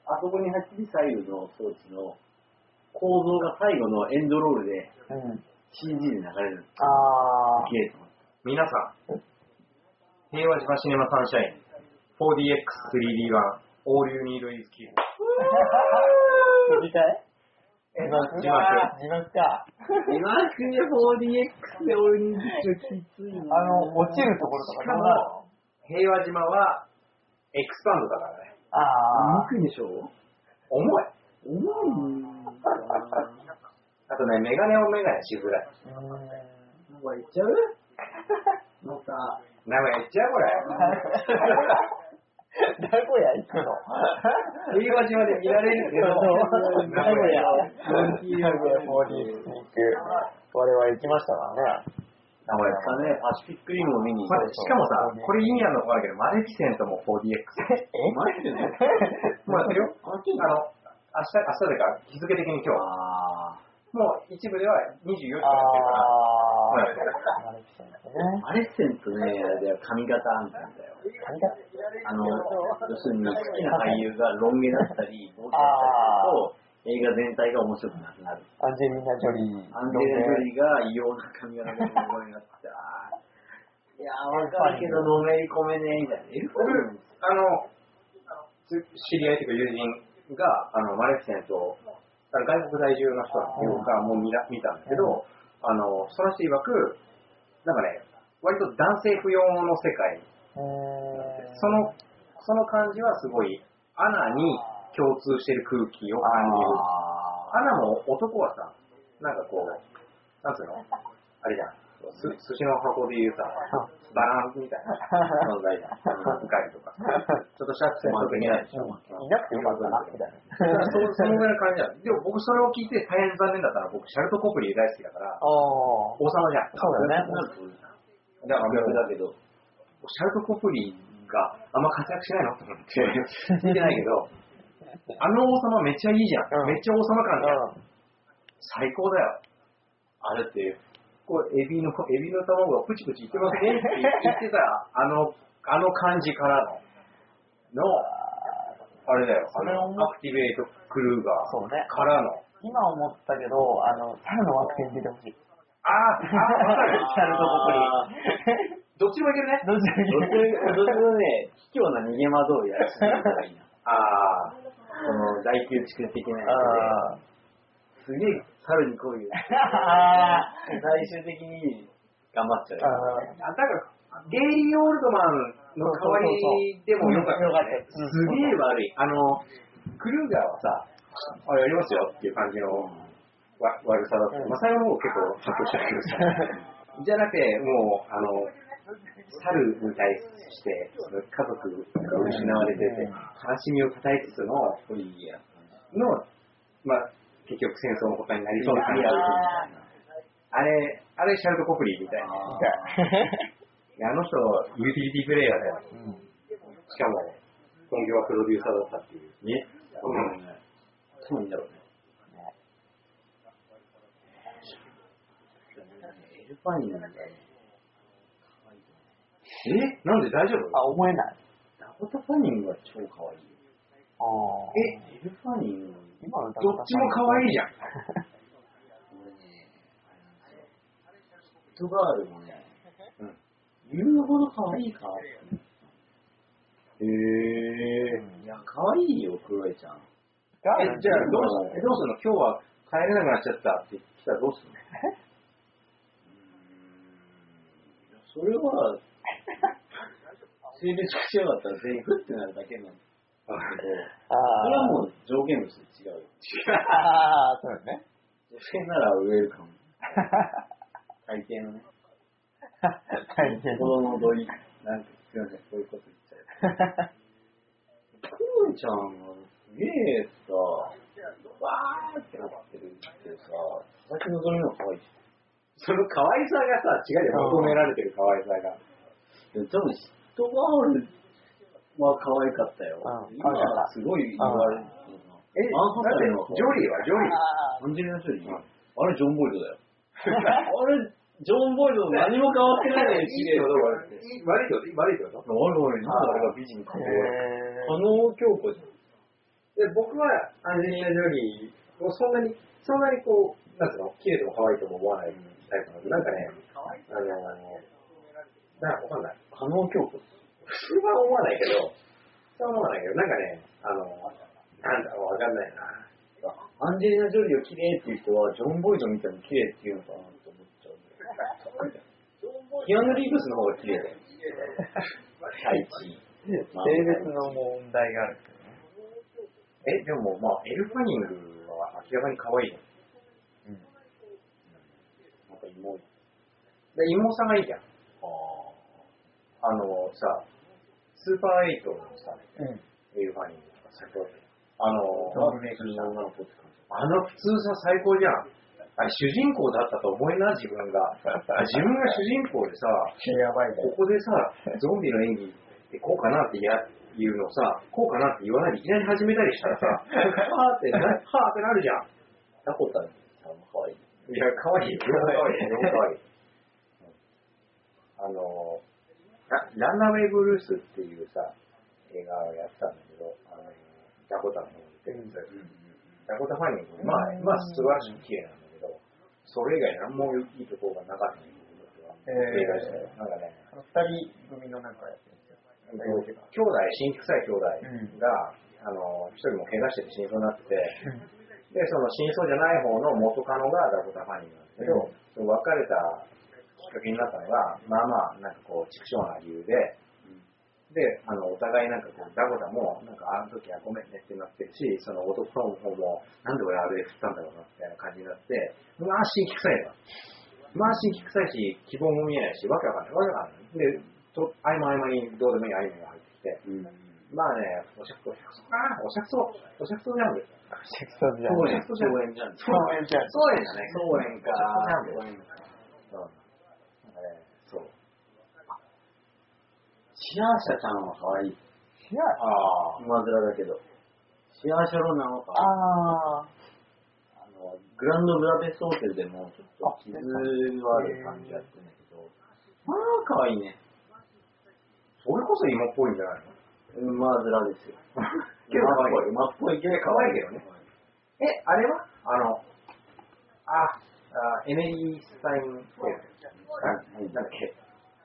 あそこに走っ左右の装置の構造が最後のエンドロールで、CG で流れる。ああ。皆さん、平和島シネマサンシャイン、4DX3D 版、All You Need Is び。たい？2学2学か。2学に 4DX で俺にきついあの、落ちるところとかしかも、平和島はエクスパンドだからね。ああ。憎いでしょ？重い。重い。あとね、メガネをメガネしづらい。名古屋行っちゃう？また。名古屋行っちゃうこれ。名古屋行くの？島で見られるけど、名古屋。モンキー名古屋 4D スニーク。我々行きましたからね。名古屋かね、パシフィックリムを見に行まあったしかもさ、これ意味あるのかわかんないけど、マレフィセントも 4DX。え？マジでね？もうやってるよ。ああの、明日、明日というか、日付的に今日、あもう一部では24時からやってるから、あはいー。マレフィセントね。ー。アレッセントね、あれだよ、髪型みたいなんだよ。何だあの、要するに好きな俳優がロン毛だったり、坊主だったりすると、映画全体が面白くなくなる。アンジェリーナ・ジョリー。アンジェリーナ・ジョリーが異様な髪型の声になって、あーいやー、わかるけど、のめり込めねえみたいな。エあの、つ知り合いというか友人が、あの、マレフィセント、外国在住の人なんていうか、もう見ら見たんだけど、あの、その人曰く、なんかね、割と男性不要の世界、その、その感じはすごい、アナに共通してる空気を感じる。あアナも男はさ、なんかこう、なんつうの？あれじゃん。す寿司の箱で言うさ、バランスみたいな存在じゃん。深いとか。ちょっとした戦争的な。いなくてよかったな、みたいな。そそのぐらいの感じじゃん。でも僕それを聞いて大変残念だったのは僕、シャルト・コプリー大好きだから、ああ。王様じゃん。そうだよね。だから逆だけど。シャルト・コプリーがあんま活躍しないのと思って、聞いてないけど、あの王様めっちゃいいじゃん。うんめっちゃ王様感じゃん。うん。最高だよ。あれって、こう、エビの、エビの卵がプチプチいってますねって言ってた、あの、あの感じからの、の、あれだよ、あそれアクティベートクルーガーそうね。からの、今思ったけど、あの、猿の惑星に出てほしい。あー、あー、わかる。シャルトコプリー。どっちもいけるね。どっちどっちもどっちもね、卑怯な逃げ惑うやつがいいな。あー、その大宮地区的なやあつで、すげえ猿に恋を。あ 最終的に頑張っちゃう。ああだから、ゲイリー・オールドマンの代わりでもよかったすげえ悪い。あの、クルーガーはさ、あ、やりますよっていう感じのわ悪さだった。うんまあ、最後の方結構発表したけどさ。じゃなくて、もう、あの、猿に対して、その家族が失われてて、悲しみを語りつつの。の、まあ、結局戦争のことになりそうな感じああれ、あれシャルト・コプリーみたいな。あの人、ユーティリティプレイヤーだよ。うんしかも、本業はプロデューサーだったっていう。ね。うんね。そういいんだろうね。エルなんだね。え？なんで大丈夫？あ、思えない。ダコタ・ファニングは超可愛いよ。ああ。え？エルファニング、どっちも可愛いじゃん。俺ね、あれなんですよ。フットガールもね、うん言うほど可愛いか。へえ。いや、可愛いよ、クロエちゃん。え、じゃあどうするどうするの？今日は帰れなくなっちゃったって来たらどうするの？それは、誠性別が違かったら全員フってなるだけなんですけど、あそれはもう上限として違うよ。ああ、そうね。女性ならウェルカム。大抵のね。大変。子供の踊り、なんかすいません、こういうこと言っちゃう。クーちゃんがすげえさ、わーってなってるってさ、佐々木希の可愛いじその可愛さがさ、違うよ、求められてる可愛さが。ゃん。で多分、人は可愛かったよ。うん今はすごい言われる。え、アンハサウェイのだってジョリーはジョリー。アンジェリーナ・ジョリー、あれジョン・ボイドだよ。あれ、ジョン・ボイド何も変わってないのにい綺麗いってこと悪いってこと悪いってことおいおい、なんで俺が美人か。へ加納京子じゃん。で、僕はアンジェリーナ・ジョリーをそんなに、そんなにこう、なんつうの、綺麗とも可愛いとも思わないタイプなの。なんかね、あの、なんかわかんない。加納京子それは思わないけど、それは思わないけど、なんかね、あの、なんだろう、わかんないな。アンジェリーナ・ジョリーを綺麗っていう人は、ジョン・ボイド見ても綺麗っていうのかなって思っちゃう。キアヌ・リーブスの方が綺麗だよ。第一位。性別の問題があるけどね。え、でもまあ、エル・ファニングは明らかに可愛いじゃん。うん。なんか妹。で妹さんがいいじゃん。あのさ、スーパーエイトのさ、うん。あの、の。あの普通さ最高じゃん。あれ主人公だったと思えな、自分が。あ 自分が主人公でさ、ここでさ、ゾンビの演技ってこうかなってや言うのさ、こうかなって言わないでいきなり始めたりしたらさ、はーってな、はーってなるじゃん。タコタンさんも可愛い。いや、かわいいよ。かわいい。かわいい。あの、ラランナウェイブルースっていうさ、映画をやってたんだけど、あの、ダコタの方に出てるやつダコタファニング、まあ、まあ、素晴らしく綺麗なんだけど、それ以外何もいいところがなかったんだ映画自体なんかね、二人組のなんかやってるんですよ。兄弟、新規臭い兄弟が、あの、一人も怪我してて死にそうになってて、で、その死にそうじゃない方の元カノがダコタファニングなんですけど、別れたきっかけになったのが、まあまあ、なんかこう、畜生な理由で、で、あの、お互いなんかこう、ダコタも、なんか、あの時はごめんねってなってるし、その男の方も、なんで俺あれ振ったんだろうな、みたいな感じになって、まあ、新規臭いの。まあ、新規臭いし、希望も見えないし、わけわかんない。わけわかんない。で、と合間合間にどうでもいいアニメが入ってきて、うん。まあね、おしゃくそ、おしゃくそおしゃくそ、おしゃくそジャンル。セクソじゃん。そうやん、そうやんじゃん。そうやんじゃん。そうやんじゃないそうやんか。そうやんか。うん。なんかね、そう。シアーシャちゃんは可愛い。いや、ああ。馬面だけど。シアーシャロナは可愛い。ああの、グランドブダペストホテルでもちょっと傷はある感じやってんだけど、まあ可愛いね。それこそ今っぽいんじゃないの？馬面ですよ。けど可愛い馬っぽいけど可愛いけどね。え、あれは？あの、あ、あエメリー・スタインテール。あなんだっけ？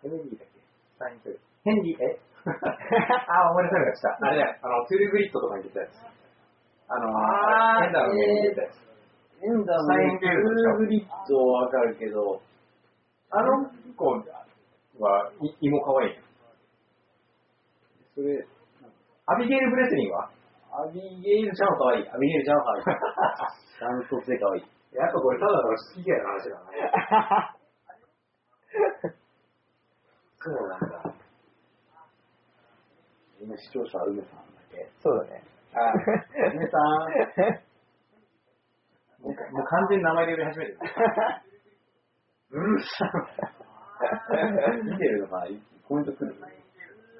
エメリーだっけ？スタインテール。ヘンリー、え？あ、思い出さなかった。あれだよ、あの、トゥールグリッドとかに出たやつ。あの、あーヘンダーの上に出たやつ。エンダーサインテールグリッドはわかるけど、あの子は、い芋可愛い。それ、アビゲイル・ブレスリンは？アビゲイルちゃんは可愛い。アビゲイルちゃんは可愛い。ダントツで可愛い。やっぱこれただの好き嫌いの話だな。そうなんだ。今視聴者は梅さんだけ。そうだね。あ梅さん。もうもう完全に名前で呼び始めてる。うるさん。見てるのかな？コメント来る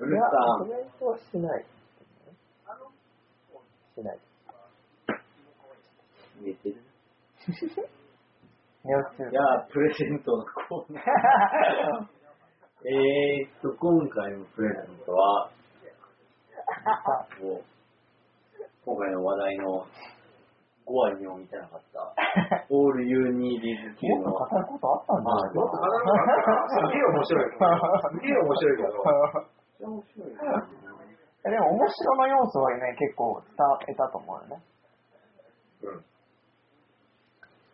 うるさコメントはしない。しない。ん。寝てる？寝起きするいや、プレゼントのコーナー。えーっと、今回のプレゼントは、今回の話題の5話にも見てなかった、All You Need Is 級のもっと語ることあったんじゃないもっと語ることあったすげえ面白い。すげえ面白いけど。面白いなでも面白の要素はね、結構伝えたと思うよね。うん。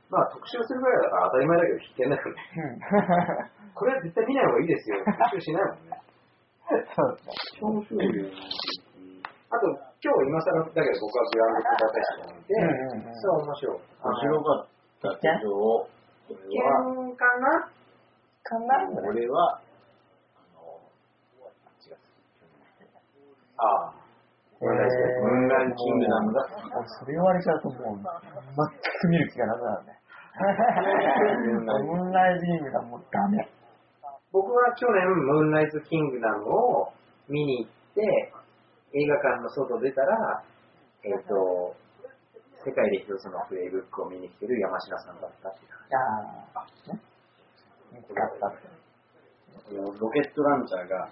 まあ特集するぐらいだから当たり前だけど必見だよね。うん。これは絶対見ない方がいいですよ。特集しないもんね。そうですね。超面白いよね。あと、今日今更だけど僕はグランドスバタシを見て、うんうんうんそれは面白い。面白かったけど、一見かなかな俺は、あの、違う。ああ。ムーンライトムーンライトキングダムが好き俺それ言われちゃうともう、全く見る気がなくなるね。ムーンライトキングダムもうダメ。僕は去年、ムーンライトキングダムを見に行って、映画館の外出たら、えっ、と、世界で一つのプレイブックを見に来てる山科さんだったっていうああ、ね。見つかった。ロケットランチャーが、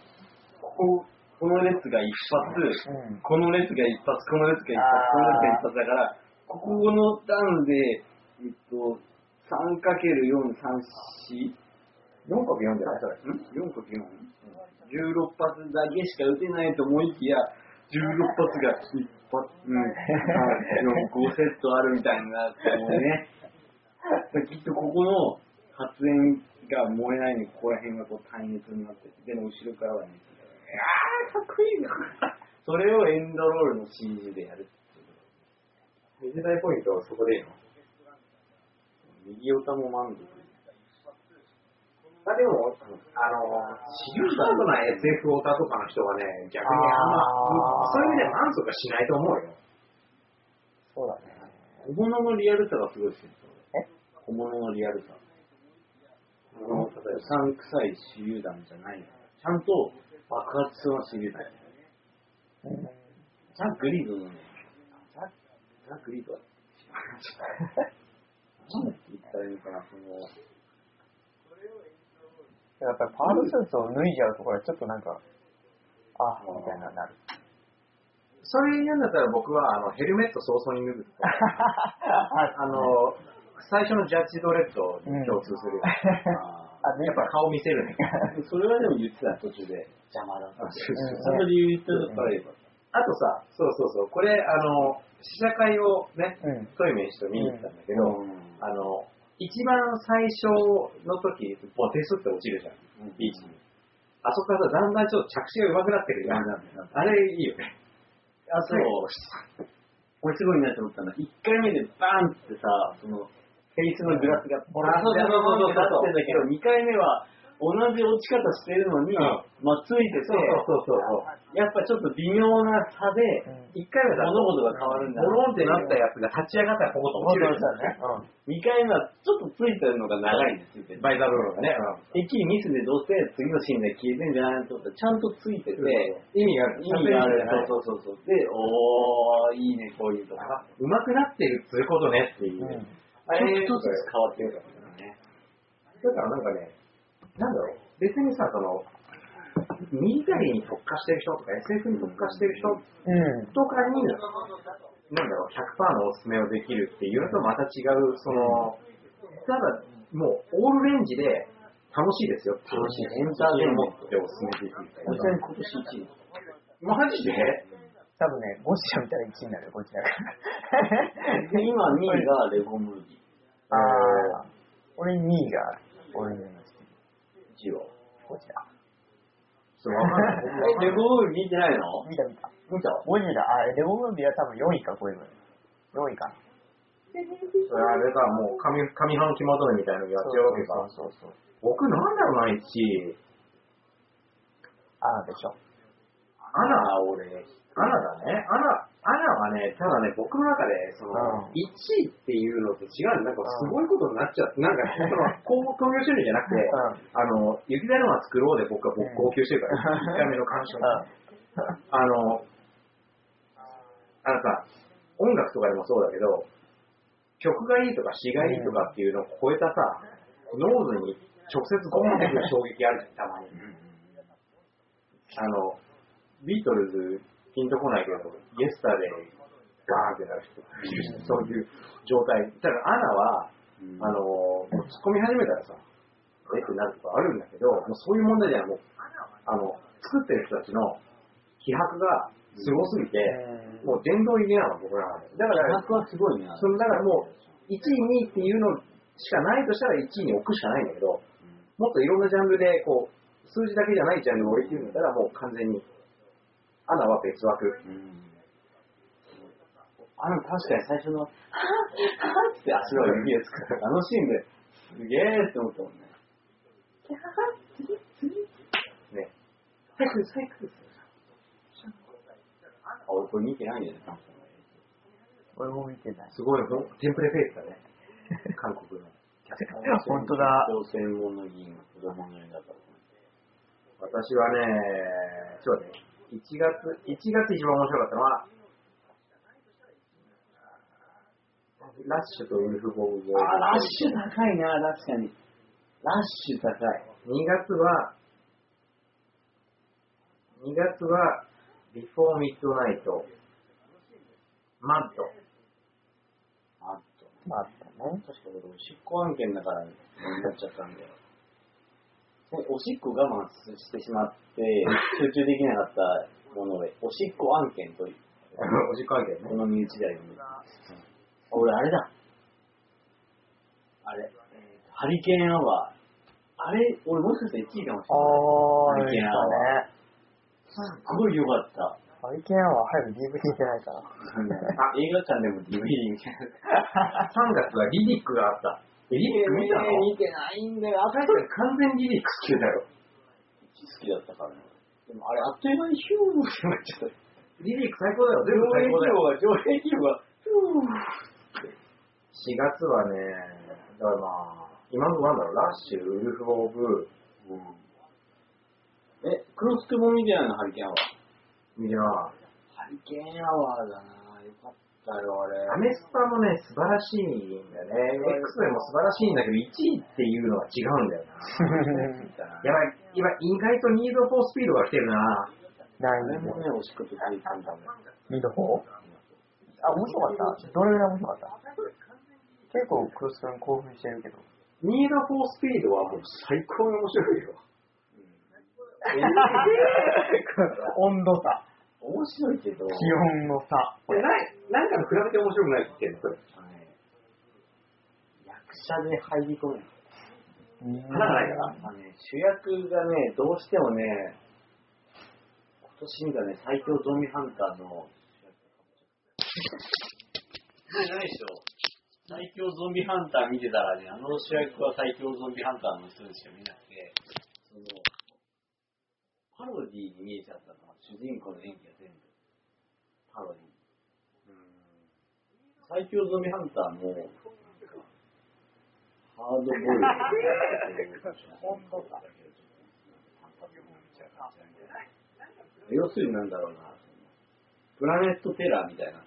ここ、この列が一発、うん。この列が一発、この列が一発、この列が一発だから、ここの段で、えっと、3×4、3、4? 4×4 じゃない？それ。ん ?4×4? 16発だけしか撃てないと思いきや、16発が一発、うん、3、4、5セットあるみたいになってもうね、きっとここの発煙が燃えないのに、ここら辺がこう耐熱になってて、でも後ろからは熱が。あー、かっこいいな。それをエンドロールの CG でやるっていう。二次大ポイントそこでいいの？右オタも満足。あ、でも、あの、知る人とな SF オタとかの人はね、逆にあんまそういう意味で満足はしないと思うよ。そうだね。小物のリアルさがすごいですよ。え？小物のリアルさ。例えばうさんくさい手榴弾じゃないの。ちゃんと爆発しそうな手榴弾。うん。ザ・グリード？のね、ザ・ザグリードはなんて言ったらいいのかな、その、やっぱりパールスーツを脱いじゃうところはちょっとなんか、あみたいななる。それ言うんだったら僕はあのヘルメット早々に脱ぐとか、あの、最初のジャッジドレッドに共通するよ。ああ、ねやっぱ顔見せるね。ー それはでも言ってた途中で邪魔だった。そうゃんと理由言ってたから言えば。あとさ、そうそうそう、これ、あの、試写会をね、うん。トイメン氏と見に行ったんだけど、うんあの、一番最初の時、ボテスって落ちるじゃん、ビーチに。あそこからさ、だんだんちょっと着地が上手くなってるじゃん。あれいいよね。あ、そう。俺すごいなと思ったのは、1回目でバーンってさ、その、フェイスのグラスがボラッとなってんだけど、2回目は同じ落ち方してるのに、うんまあついてて、そうそうそう。やっぱちょっと微妙な差で、一回目だと、物事が変わるんだボロンってなったやつが立ち上がったらここと落ちるんそうだね。2回目はちょっとついてるのが長いんですよ。バイザー部分がね。てっきりミスでどうせ次のシーンで消えてんじゃないのと思ったらちゃんとついてて、意味がある。意味がある。うそうそうそうそう。で、おー、いいね、こういうとか。うまくなってるっていうことねっていう。うんあれ、ちょっとずつ変わってるからね。だからなんかね、なんだろう、別にさ、その、ミリタリーに特化してる人とか SF に特化してる人うん。とかに、なんだろう、100%のおすすめをできるっていうのとまた違う、その、ただ、もう、オールレンジで楽しいですよ。楽しいエンターテインメントでおすすめできるみたい本当に今年1位。な。マジで？多分ね、ゴジラ見たら1位になるよ、ゴジラが。で、今2位がレゴムービああ。俺2位が、俺のー。1位は。ゴジラ。ちょっとわかんない。え、レゴムービー見てないの？見た見た。見たゴジラ、あ、レゴムービーは多分4位か5位ぐらい。4位かな。それあれさ、もう上上半期まとめみたいなのやっちゃうわけか。そうそうそう。僕なんだろうな、1位。あーでしょ。アナあ、俺。アナだね。アナ、アナはね、ただね、僕の中で、その、うん。1位っていうのと違うなんかすごいことになっちゃって、なんか、その、こう、興行収入じゃなくて、うん。あの、雪だるま作ろうで僕は僕号泣してるから、1回目の鑑賞に。あの、あのさ、音楽とかでもそうだけど、曲がいいとか詩がいいとかっていうのを超えたさ、脳髄に直接ゴンってくる衝撃あるじゃん、たまに。あの、ビートルズ、ピンとこないけど、イエスタでガーンってなる人そういう状態。だからアナは、あの、もう突っ込み始めたらさ、えってなるとかあるんだけど、もうそういう問題じゃない、もう、あの、作ってる人たちの気迫がすごすぎて、もう殿堂入りなの、僕らは。だから、価格はすごいね。そのだからもう、1位、2位っていうのしかないとしたら1位に置くしかないんだけど、もっといろんなジャンルで、こう、数字だけじゃないジャンルを置いてるんだったら、もう完全に、アナは別枠。うん。あの、確かに最初の、はぁはぁって足の指をつくあのシーンで、すげえって思ったもんね。ね。早く、早く。あ、俺これ見てないんだよね、俺も見てない。すごい、テンプレフェイスだね。韓国の。本当だ。女専門の議員、子供のようだから。私はね、ちょっとね、1月、1月一番面白かったのは、ラッシュとウルフボールあ、ラッシュ高いな、確かに。ラッシュ高い。2月は、2月は、ビフォーミッドナイト、マッド。あと。まあ、あったね。確か俺、おしっこ案件だから、になっちゃったんだよ。でおしっこ我慢してしまって、集中できなかったもので、おしっこ案件という、お時間券ね。この身内であります。俺、あれだ。あれ、えーハリケーンアワー。あれ、俺もしかしたら1位かもしあー、ハリケーンアワー。いいね。すっごい良かった。ハリケーンは早く DVD 出ないかな。あ映画館でも DVD みたいな。3月はリリックがあった。リリック見たの？見てないんだよ。確かに完全リリック好きだよ。好きだったからね。でもあれ、あっという間にヒューってなっちゃった。リリック最高だよ。全部最高だよ。用が、上映費用が、ヒュー4月はね、だからまあ、今のなんだろう、ラッシュ、ウルフ・オブ、え、クロスクも見てないの、ハリケーンアワー。見てな、ハリケーンアワーだなよかっあれ。アメスパもね、素晴らしいんだよね。X でも素晴らしいんだけど、1位っていうのは違うんだよな。やばい、今、意外とニード・フォー・スピードが来てるな。ないんであれもね、おしっことついてたんだね。見る方あ、面白かった。どれぐらい面白かった？結構クロス君興奮してるけど。ニード・フォー・スピードはもう最高に面白いよ。温度差、面白いけど、気温の差。え、ななんかの比べて面白くないって言ってんのそれ。あのね役者で入り込む。花がないから。あのね、主役がね、どうしてもね、今年見たね、最強ゾンビハンターの主役。ないでしょ。最強ゾンビハンター見てたらね、あの主役は最強ゾンビハンターの人でしか見なくて、その、パロディーに見えちゃったのは、主人公の演技が全部、パロディー。最強ゾンビハンターも、なんかハードボイルド要するになんだろうな、プラネットテラーみたいな感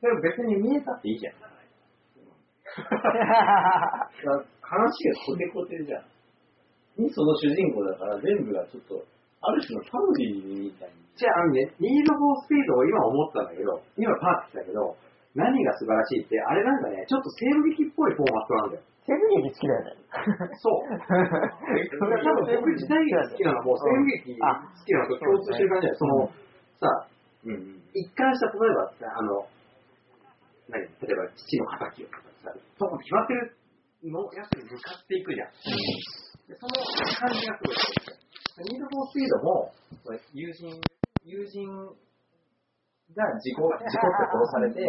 でも別に見えたっていいじゃん。じ。話がコテコテじゃん。にその主人公だから全部がちょっと、ある種のパロディみたいに。じゃあ、あのね、ニード・フォー・スピードを今思ったんだけど、今パーって言ったけど、何が素晴らしいって、あれなんかね、ちょっと西部劇っぽいフォーマットなんだよ。西部劇好きだよね。そう。多分僕時代劇好きなのも、西部劇好きなのと共通してる感じだよ。その、さ、うんうん。一貫した、例えばさ、あの、何、例えば父の敵をとかさ、そこ決まってるのやつに向かっていくじゃん。でその感じがすごい好きニード・フォー・スピードも、友人、友人が事故、事故って殺されて、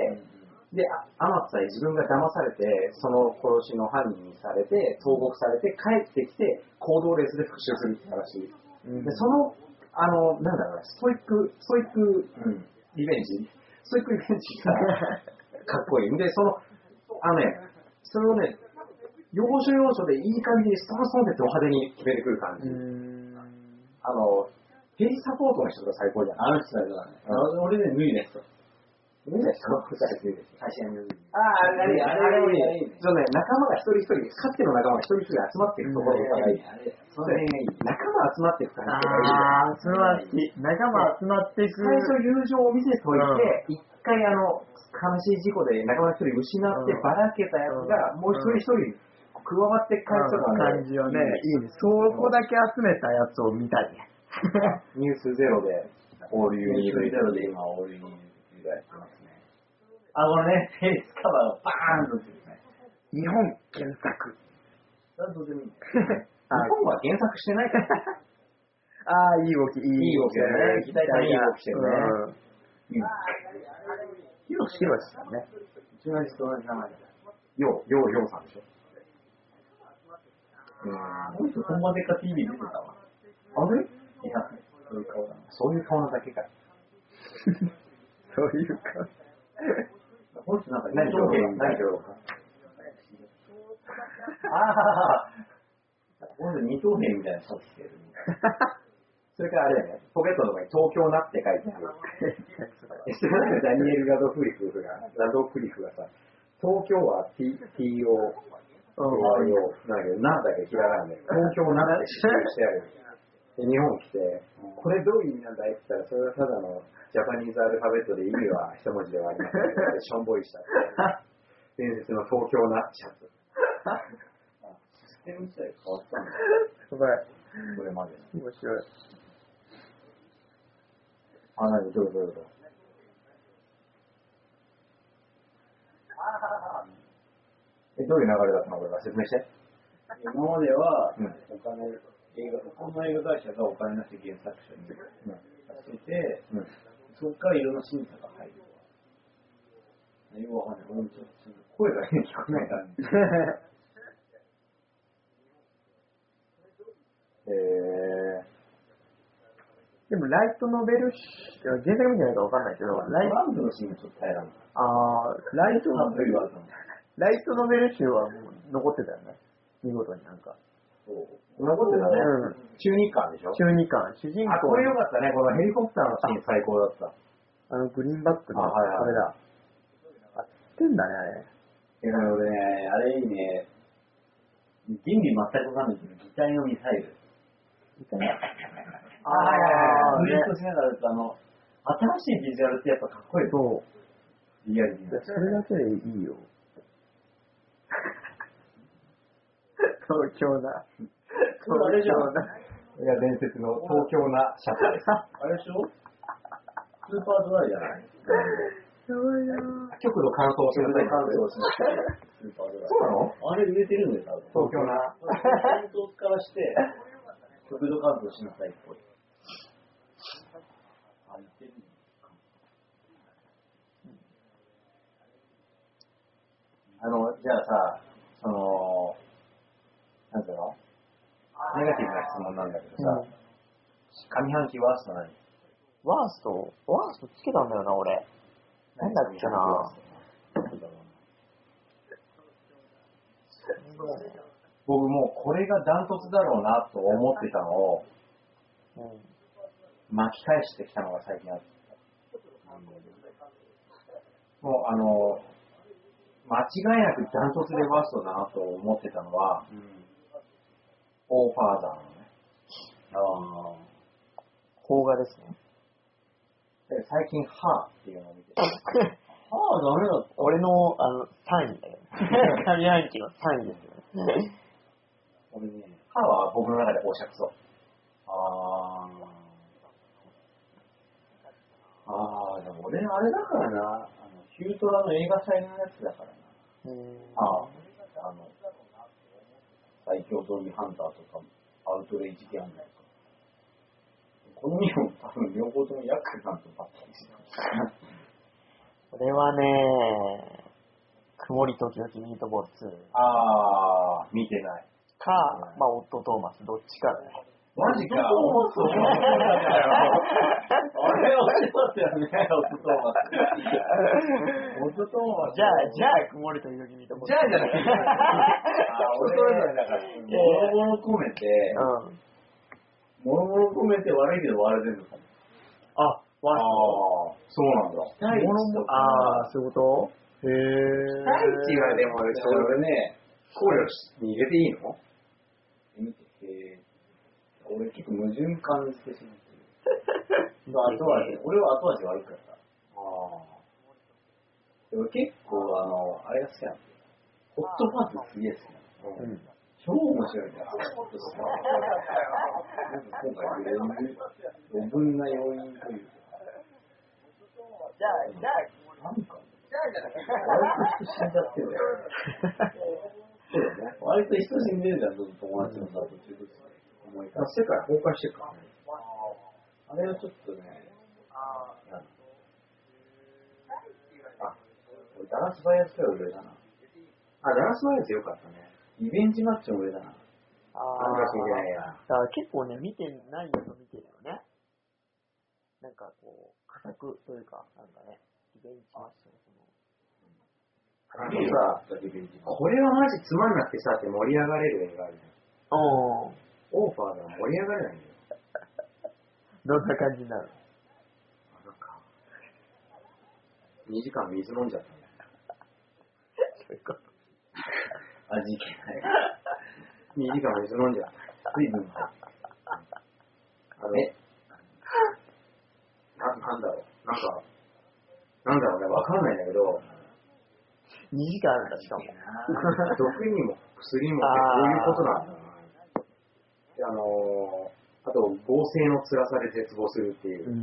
で、あ天津さえ自分が騙されて、その殺しの犯人にされて、投獄されて、帰ってきて、行動レースで復讐するって話。うんで、その、あの、なんだろうな、ストイック、ストイックうんリベンジ、ストイックリベンジがかっこいい。で、その、あのね、それをね、要所要所でいい感じにストンストンってド派手に決めてくる感じ。ん。あの、ヘリサポートの人が最高じゃん。あの？人だね。あ俺ね、脱いだ人？みんな人？会社に脱いああ、あれ、あれあれいいね。そうね、仲間が一人一人、かつての仲間が一人一人集まっていくところがいい。あれ、その辺がいい。仲間集まっていく感じがいい。あー、それは好き。仲間集まっていく。最初友情を見せといて、一回あの、悲しい事故で仲間一人失ってうんばらけたやつが、もう一人一人加わって帰ってくる感じをね、いいね。そこだけ集めたやつを見たいね。ニュースゼロで、オールユニークゼロで今、オールユニークがやってますね。あ、これね、フェイスカバーがバーンと出てるね。日本検索。それはどうでもいい。本は原作してないから。ああ、いい動き、いいい動きだね期待がいい動きしてるねうんヒロシヒロシさんね。うちの人同じ名前だ。よう、よう、ようさんでしょ。うん。この人、本場デカ TV 出てたわ。あれいや、そういう顔だな。そういう顔なだけか。そういうか。この人なんか何二等兵何みたいな。ああ、この人二等兵みたいなシャツ着てる。それからあれだね、ポケットのとかに東京なって書いてある。えそれなんかダニエル・ラドクリフが、ラドクリフがさ、東京は T- TO、OIO なんだけど、なだけひらがなで、東京なって刺繍してある。で日本来て、これどういう意味なんだいって言ったら、それはただのジャパニーズアルファベットで意味は一文字ではありませんけど、しょんぼりしたって。伝説の東京なシャツ。システム自体変わったんだ。すごい。これまでの。面白い。あ、なに、どうぞどうぞ。え、どういう流れだったのこれは説明して。今まではうん、お金、映画、日本の映画会社がお金出して原作者にうん。出してて、うん。そこからいろんな審査が入るわ。よくわかんない。俺もちょっと声がね、聞こえないから。えでも、ライトノベル集、原作見てないからわかんないけど、ライトランプのシーンがちょっと平らな。あーライトノベル、はライトノベル集はもう残ってたよね。見事になんか。そう。ー、残ってたね。うん。中日韓でしょ？中二巻、主人あ、公これよかったね。このヘリコプターのシーン最高だった。あの、グリーンバックの、あはいはいあれだ。あ、知ってんだね、あれ。いや、俺ね、あれいいね、原理全くわかんないけど、擬態のミサイル。ああフリートしながら、あの、新しいビジュアルってやっぱかっこいい。そう。リアルに。それだけでいいよ。東京だ。これあれじゃん東京だ。いや、伝説の東京なシャツです。あれでしょ？スーパードライじゃない？極度乾燥する全然乾燥しない。スーパードライ。そうなの？あれ売れてるん。東京な。本当からして、極度乾燥しなさいっぽい。あの、じゃあさ、その、なんていう。のネガティブな質問なんだけどさ、上半期ワースト何？ワースト？ワーストつけたんだよな、俺。なんだっけな。僕もうこれがダントツだろうなと思ってたのをうん。巻き返してきたのが最近あって。もうあの、間違いなくダントツでワーストだなと思ってたのは、オーファーザーなのね。ああ。邦画ですね。で最近、ハーっていうのを見てて、ああ、ダメだった。俺の、あの、3位だよ。上半期の3位ですよね。俺ね、ハーは僕の中でおしゃくそ。ああ。ああ、でも俺あれだからな、あの、ヒュートラの映画祭のやつだからな。うんああ、あの、最強ドリーハンターとか、アウトレイジギャングとか。この2本多分両方ともヤックさんとバッテリーしてる。これはね、曇り時々ミートボール2あー、見てない。か、まあ、オット・トーマス、どっちかだね。マジか。オットトーマスあれは面白かったよね、オットトーマス。オットトーマス。じゃあ、じゃあ、曇り時々ミートボール。じゃあじゃなくて、あ人それぞれだから。もろもろ込めて、うん。もろもろ込めて悪いけど悪い全部かも。あ、ワあー、そうなんだ。あー、そういうこと？へー。大地はでも、それね、考慮に入れていいの？俺結構矛盾感じてしまってる。後味、俺は後味悪かった。あでも結構、あの、あれが好きなんですよ。ホットパーツすげえ好きなの。うん。超面白いんだよ。ホットパーツなんか今回余分、余分な要因というか。じゃあ、じゃあ、なんか、割と人死んじゃってるよ。そうだね。割と人死んでるじゃん友達のさ、途中で思い返す。世界崩壊してるからね。あれはちょっとね、あ、俺ダラスバイアスが上だな。あ、ダラスマイヤーズよかったね。リベンジマッチも上だな。あなんかしいないや。だから結構ね、見てないやつ見てるよね。なんかこう、佳作というか、なんかね、リベンジマッチのその、あのさ、これはマジつまんなくてさって盛り上がれる映画あるじゃん。オーファーが盛り上がれないんだよ。どんな感じになる？なんか、2時間水飲んじゃったんだよ。そういうこと。味気ない。2時間水飲んじゃった。水分が。あの、な、なんだろう。なんか、なんだろうね、わかんないんだけど、2時間あるんだ、しかも。毒にも薬もってこういうことなんだな。で、あのーあと、合成の辛さで絶望するっていうう。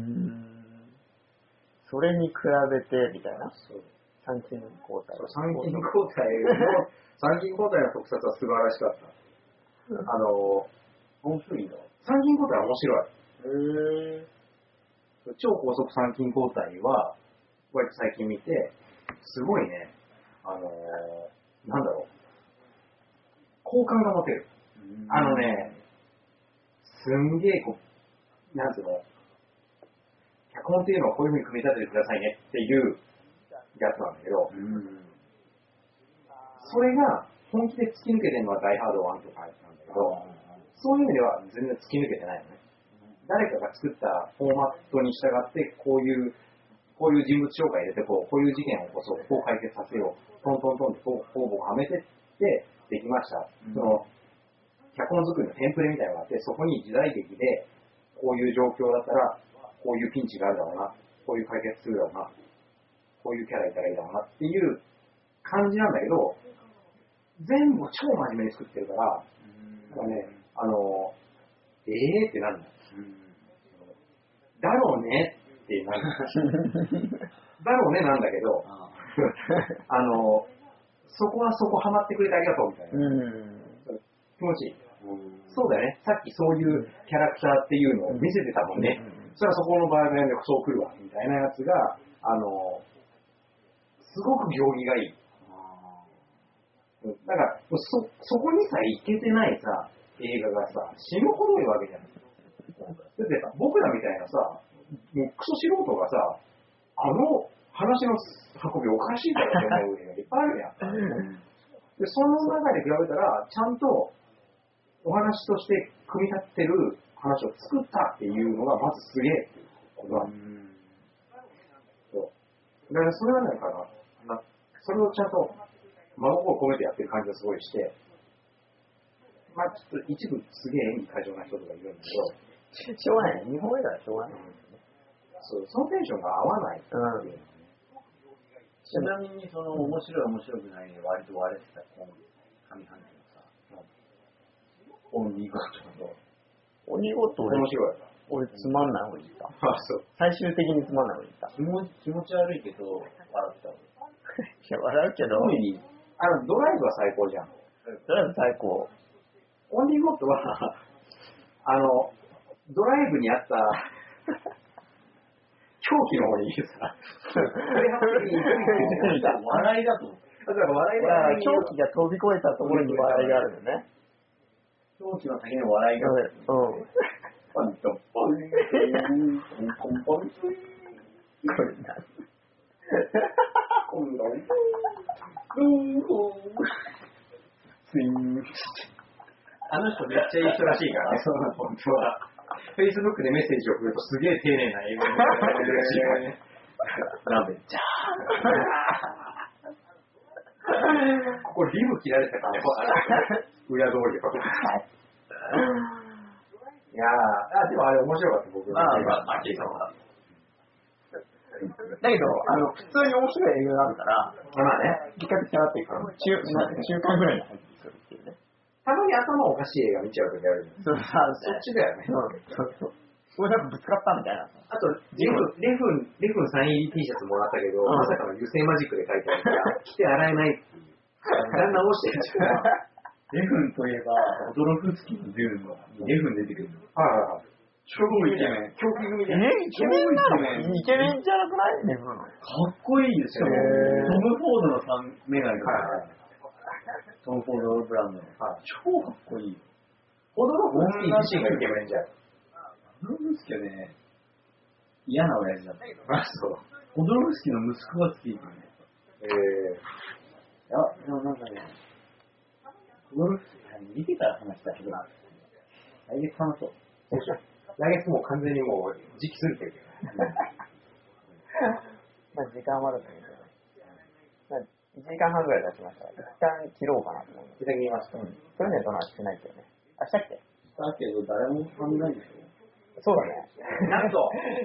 それに比べて、みたいな？そう参勤交代。参勤交代の、参勤交代の特撮は素晴らしかった。あのー面白いんだ。参勤交代は面白い。へぇ超高速参勤交代は、割と最近見て、すごいね、あのーなんだろう、好感が持てる。あの、ね、すんげえこう、なんつうの、脚本っていうのをこういう風に組み立ててくださいねっていうやつなんだけど、うん。それが本気で突き抜けてるのはダイハード1とかなんだけど、そういう意味では全然突き抜けてないのね。誰かが作ったフォーマットに従って、こういう、こういう人物紹介入れてこう、こういう事件を起こそう、こう解決させよう、トントントンってこう方々をはめてって、できました。うんその、脚本作りのテンプレみたいなのがあって、そこに時代劇で、こういう状況だったら、こういうピンチがあるだろうな、こういう解決するだろうな、こういうキャラいたらいいだろうなっていう感じなんだけど、全部超真面目に作ってるから、なんかね、あの、ええーってなるんだよ。だろうねってなる。だろうねなんだけど、あの、そこはそこハマってくれてありがとうみたいな。うん。気持ちいい。そうだよね。さっきそういうキャラクターっていうのを見せてたもんね。それはそこの場合でそう来るわ、みたいなやつが、あの、すごく行儀がいい。うんだから、そ、そこにさえ行けてないさ、映画がさ、死ぬほどいわけじゃん。だってさ、僕らみたいなさ、もうクソ素人がさ、あの話の運びおかしいだろって思う映画いっぱいあるやん。で、その中で比べたら、ちゃんとお話として組み立ってる話を作ったっていうのがまずすげえっていうことなんですよ。だからそれはなんかな、なそれをちゃんと真心を込めてやってる感じがすごいして、まあちょっと一部すげえ演技過剰な人とかいるんだけど、しょうがない。日本映画はしょうがない。そうそのテンションが合わないっていうのね。ちなみに、その、面白い面白くないで割と割れてた本、上半期オンリーゴットの、鬼ごと俺面、白い。俺つまんない方に行った。あ、そう。最終的につまんない方に行った。気持気持ち悪いけど、笑った俺。いや、笑うけど、あの、ドライブは最高じゃん。とりあえず最高。オンリーゴットは、あの、ドライブにあった、狂気の方にいるさ、それはに行くんじゃない笑いだと。だから笑いだからが狂気が飛び越えたところに笑いがあるよね。狂気の先の笑いが、うん。パンとパン、ポンポンポン、これな。今度、スイン。あの人めっちゃいい人らしいからね、本当は。Facebook でメッセージを送るとすげえ丁寧な英語になってるらしいからね。鍋、じゃここリブ切られたからね、裏通りでここ。いやー、あ、でもあれ面白かった、僕まあまあ、まあ、ケイさんは。だけど、あの、普通に面白い映画があるから、まあね、比較的上がっていくから、中、な中間ぐらいに入ってくるっていうね。たまに頭おかしい映画見ちゃう時あるじゃん。そうさ、そっちだよね。うん、そうそう。これなんかぶつかったみたいな。あと、レフン、レフン、レフンサイン入り T シャツもらったけど、うんまさかの油性マジックで書いてあるから、着て洗えないっていう。だんだん落ちてるじゃん。レフンといえば、オドロフスキーのデューンにレフン出てくる。はいはいはい。超イケメン。狂気組え、イケメンなの超イケメンじゃなくない？レブロン。かっこいいですよ。トム・フォードのさんメガネとかはいトム・フォードブランドの。はい超かっこいい。オドロフスキー自身がイケメンじゃん。オドロフスキーはね、嫌な親父だった。あ、そう。オドロフスキーの息子が好きですね。えー、いや、でもなんかね、オドロフス、見てから話したけど、来月話そう。来月もう完全にもう時期過ぎてるけど。まあ時間はあるんだけど。まあ1時間半ぐらい経ちましたから、一旦切ろうかなと思います。いただきました。うん。プレゼントの話してないけどね。あ、したっけだけど、誰も考えないでしょ。そうだね。なんと、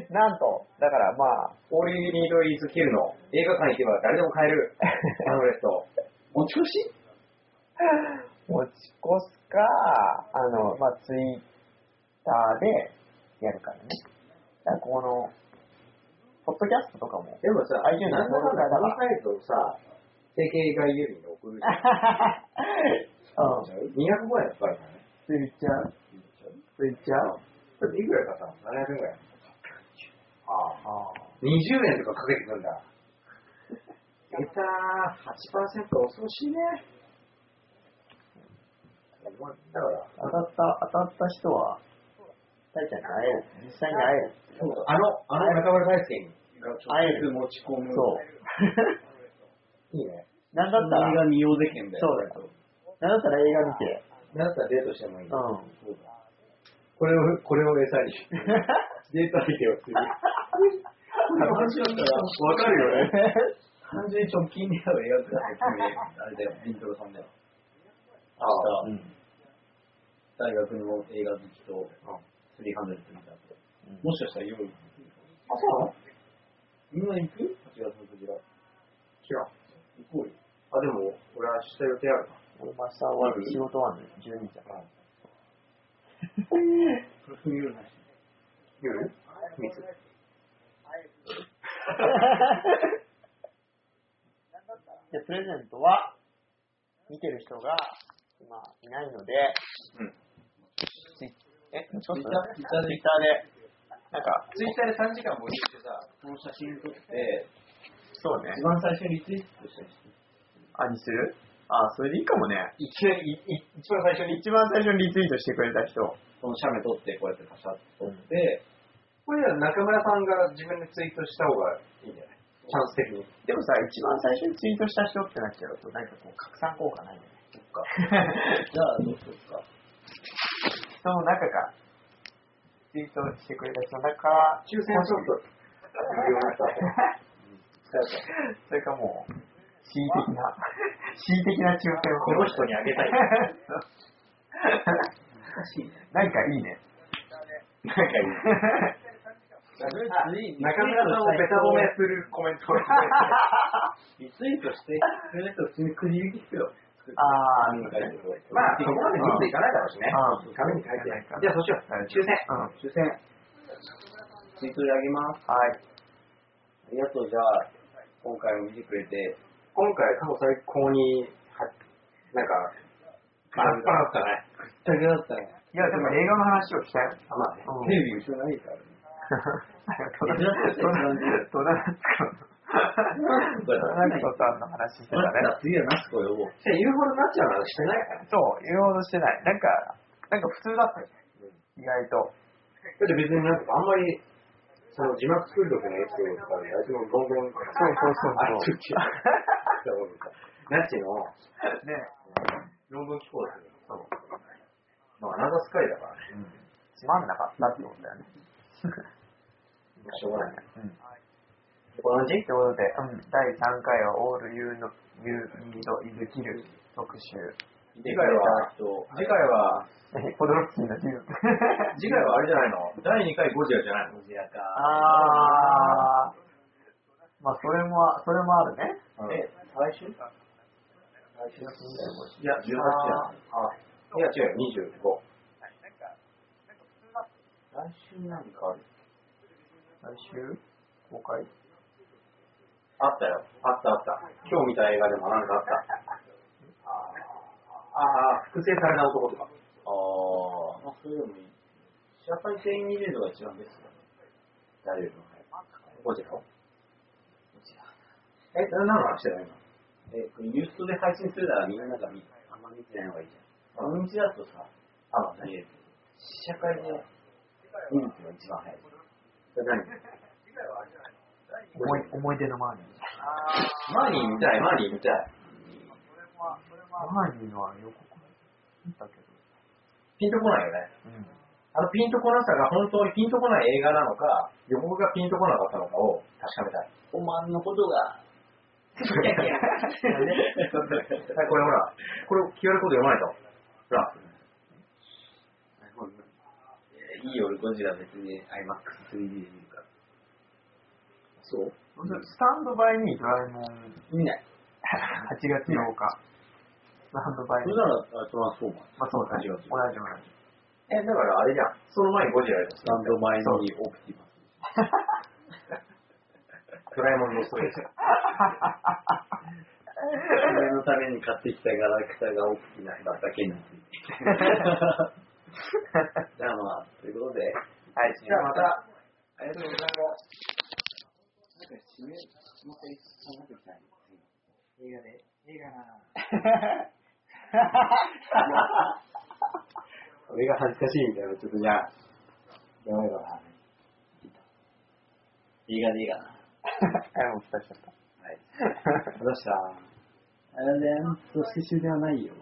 なんと、だからまあ、オールユニードイズキルの映画館行けば誰でも買えるパンフレット。持ち越し持ち越すか、あの、まあ、ツイッターでやるからね。だからこの、ポッドキャストとかも、でもさ、iTunes なんだかんだ考えるとさ、定型外郵便で送るじゃん。うん、205円かかるからね。ツイッチャー、ツイッチャー、だっていくらかかったの ?700 円ぐらい。ああ。あ20円とかかけてくんだ。出たー、8%恐ろしいね。だから、当たった、当たった人は、大ちゃんに会える。実際に会える。あの、あの中村大輔に。あえて持ち込む。そう。いいね。なんだったら、映画見ようぜ券だよ。そうだよ。なんだったら映画見て、なんだったらデートしてもいい。うん。そうだこれを、これを餌に。デート相手をする。話だったら、わかるよね。単純に直近で会う映画ってあれだよ、ビントロさんだよ。ああ。明日、大学の映画好きと、300見たって。もしかしたら夜、あ、そうみんな行く ?8 月の扉。違う。行こうよ。あ、でも、俺は明日予定あるな。俺も明日終わる仕事終わるの12時だから。これ踏み寄るなし。夜密。で、プレゼントは、見てる人が今いないので、うん。え、ちょっとツイッターで、なんか、ツイッターで3時間募集してさ、この写真撮って、そうね一。番最初にリツイートしたりして。あ、にする？あ、それでいいかもね。一番最初に、一番最初にリツイートしてくれた人。この写メ撮って、こうやってパシャッと撮って、これは中村さんが自分でツイートした方がいいんじゃない？チャンス的に。でもさ、一番最初にツイートした人ってなっちゃうと、なんかこう、拡散効果ないよね。か。じゃあ、どうしようか。その中か、ツイートしてくれた人の中抽選ちょっと。それかもう、恣意的な、恣意的な抽選を。この人にあげたい。難しいね。なんかいいね。なんかいい。中村さんをベタ褒めするコメントを リツイートして、くれる人普通にくじ引きするよ。あー紙に書いてこうまあ、そこまで見ていかないだろうしねうん。紙に書いて。じゃあ、そうしよう。抽選。うん。抽選。ツイートであげます。はい。ありがとう、じゃあ、今回も見てくれて、今回、過去最高に、はなんか、バラッバラだったね。くったけだったね。いや、でも映画の話をしたよ。あまあね。うんテレビ後ろ ないからね。戸田戸田夏子 戸田夏子さんの話してたまね。た次はナスコ呼ぼう。じゃあ言うほどなっちゃうのはしてないからね。そう、言うほどしてない。なんか、なんか普通だったよね。意外と。だって別になんかあんまり、その字幕作る時のエピソードとかで、あいつも論文そうそうそうある時ナッチのね。論文聞こうとする。そう。まあ、アナザースカイだからね。つまんなかったってことだよね。しょうがない。うん。この字ということで、うん、第3回はオールユーの、ユーニードイズキル特集。次回は、次回は、ポドロフスキーの銃。次回はあれじゃないの？第2回ゴジラじゃないの？ゴジラか。あー。まあ、それも、それもあるね。え、来週いや、18や。あ、いや、違うよ、25。来週なんかある来週？公開？あったよ。あったあった。今日見た映画でもなんかあった。ああ、複製された男とか。ああ、まあ、それでもいい。社会性に入れるのが一番ベストだね。誰よりも早い。ゴジラをえ、何の話してないの？え、これユーストで配信するならみんなが見、あんま見てない方がいいじあの道だとさ、ゃん。あ、見える試写会で見るっていうのが一番早い。それ何？思い思い出のマーニー。マーニー見たい、マーニー見たい。マーニーのは予告見たけど。ピンとこないよね。うん。あのピンとこなさが本当にピンとこない映画なのか、予告がピンとこなかったのかを確かめたい。おまんのことが、はい、これほら、これ QR コード読まないと。ほら。いいよ、俺ゴジラ別に IMAX3D で見るから。そう？スタンドバイにドラえもん見ない。8月8日。スタンドバイに。それならあトランスフォーマー。まあそうだね。8月同じ同じ。え、だからあれじゃん。その前にゴジラやったスタンド前にオプティマス。ドラえもんのストレージ。それのために買ってきたガラクタがオプティマスだったけについて。じゃあまあ、ということで、はい、じゃあまた、ありがとうございます。もう一回、そんな時ない映画で、映画な俺が恥ずかしいみたいな、ちょっとじゃあ、やばいかな。映画でいいかな。はい、お伝えしちゃった。はい。どうしたあれで、そして終了はないよ。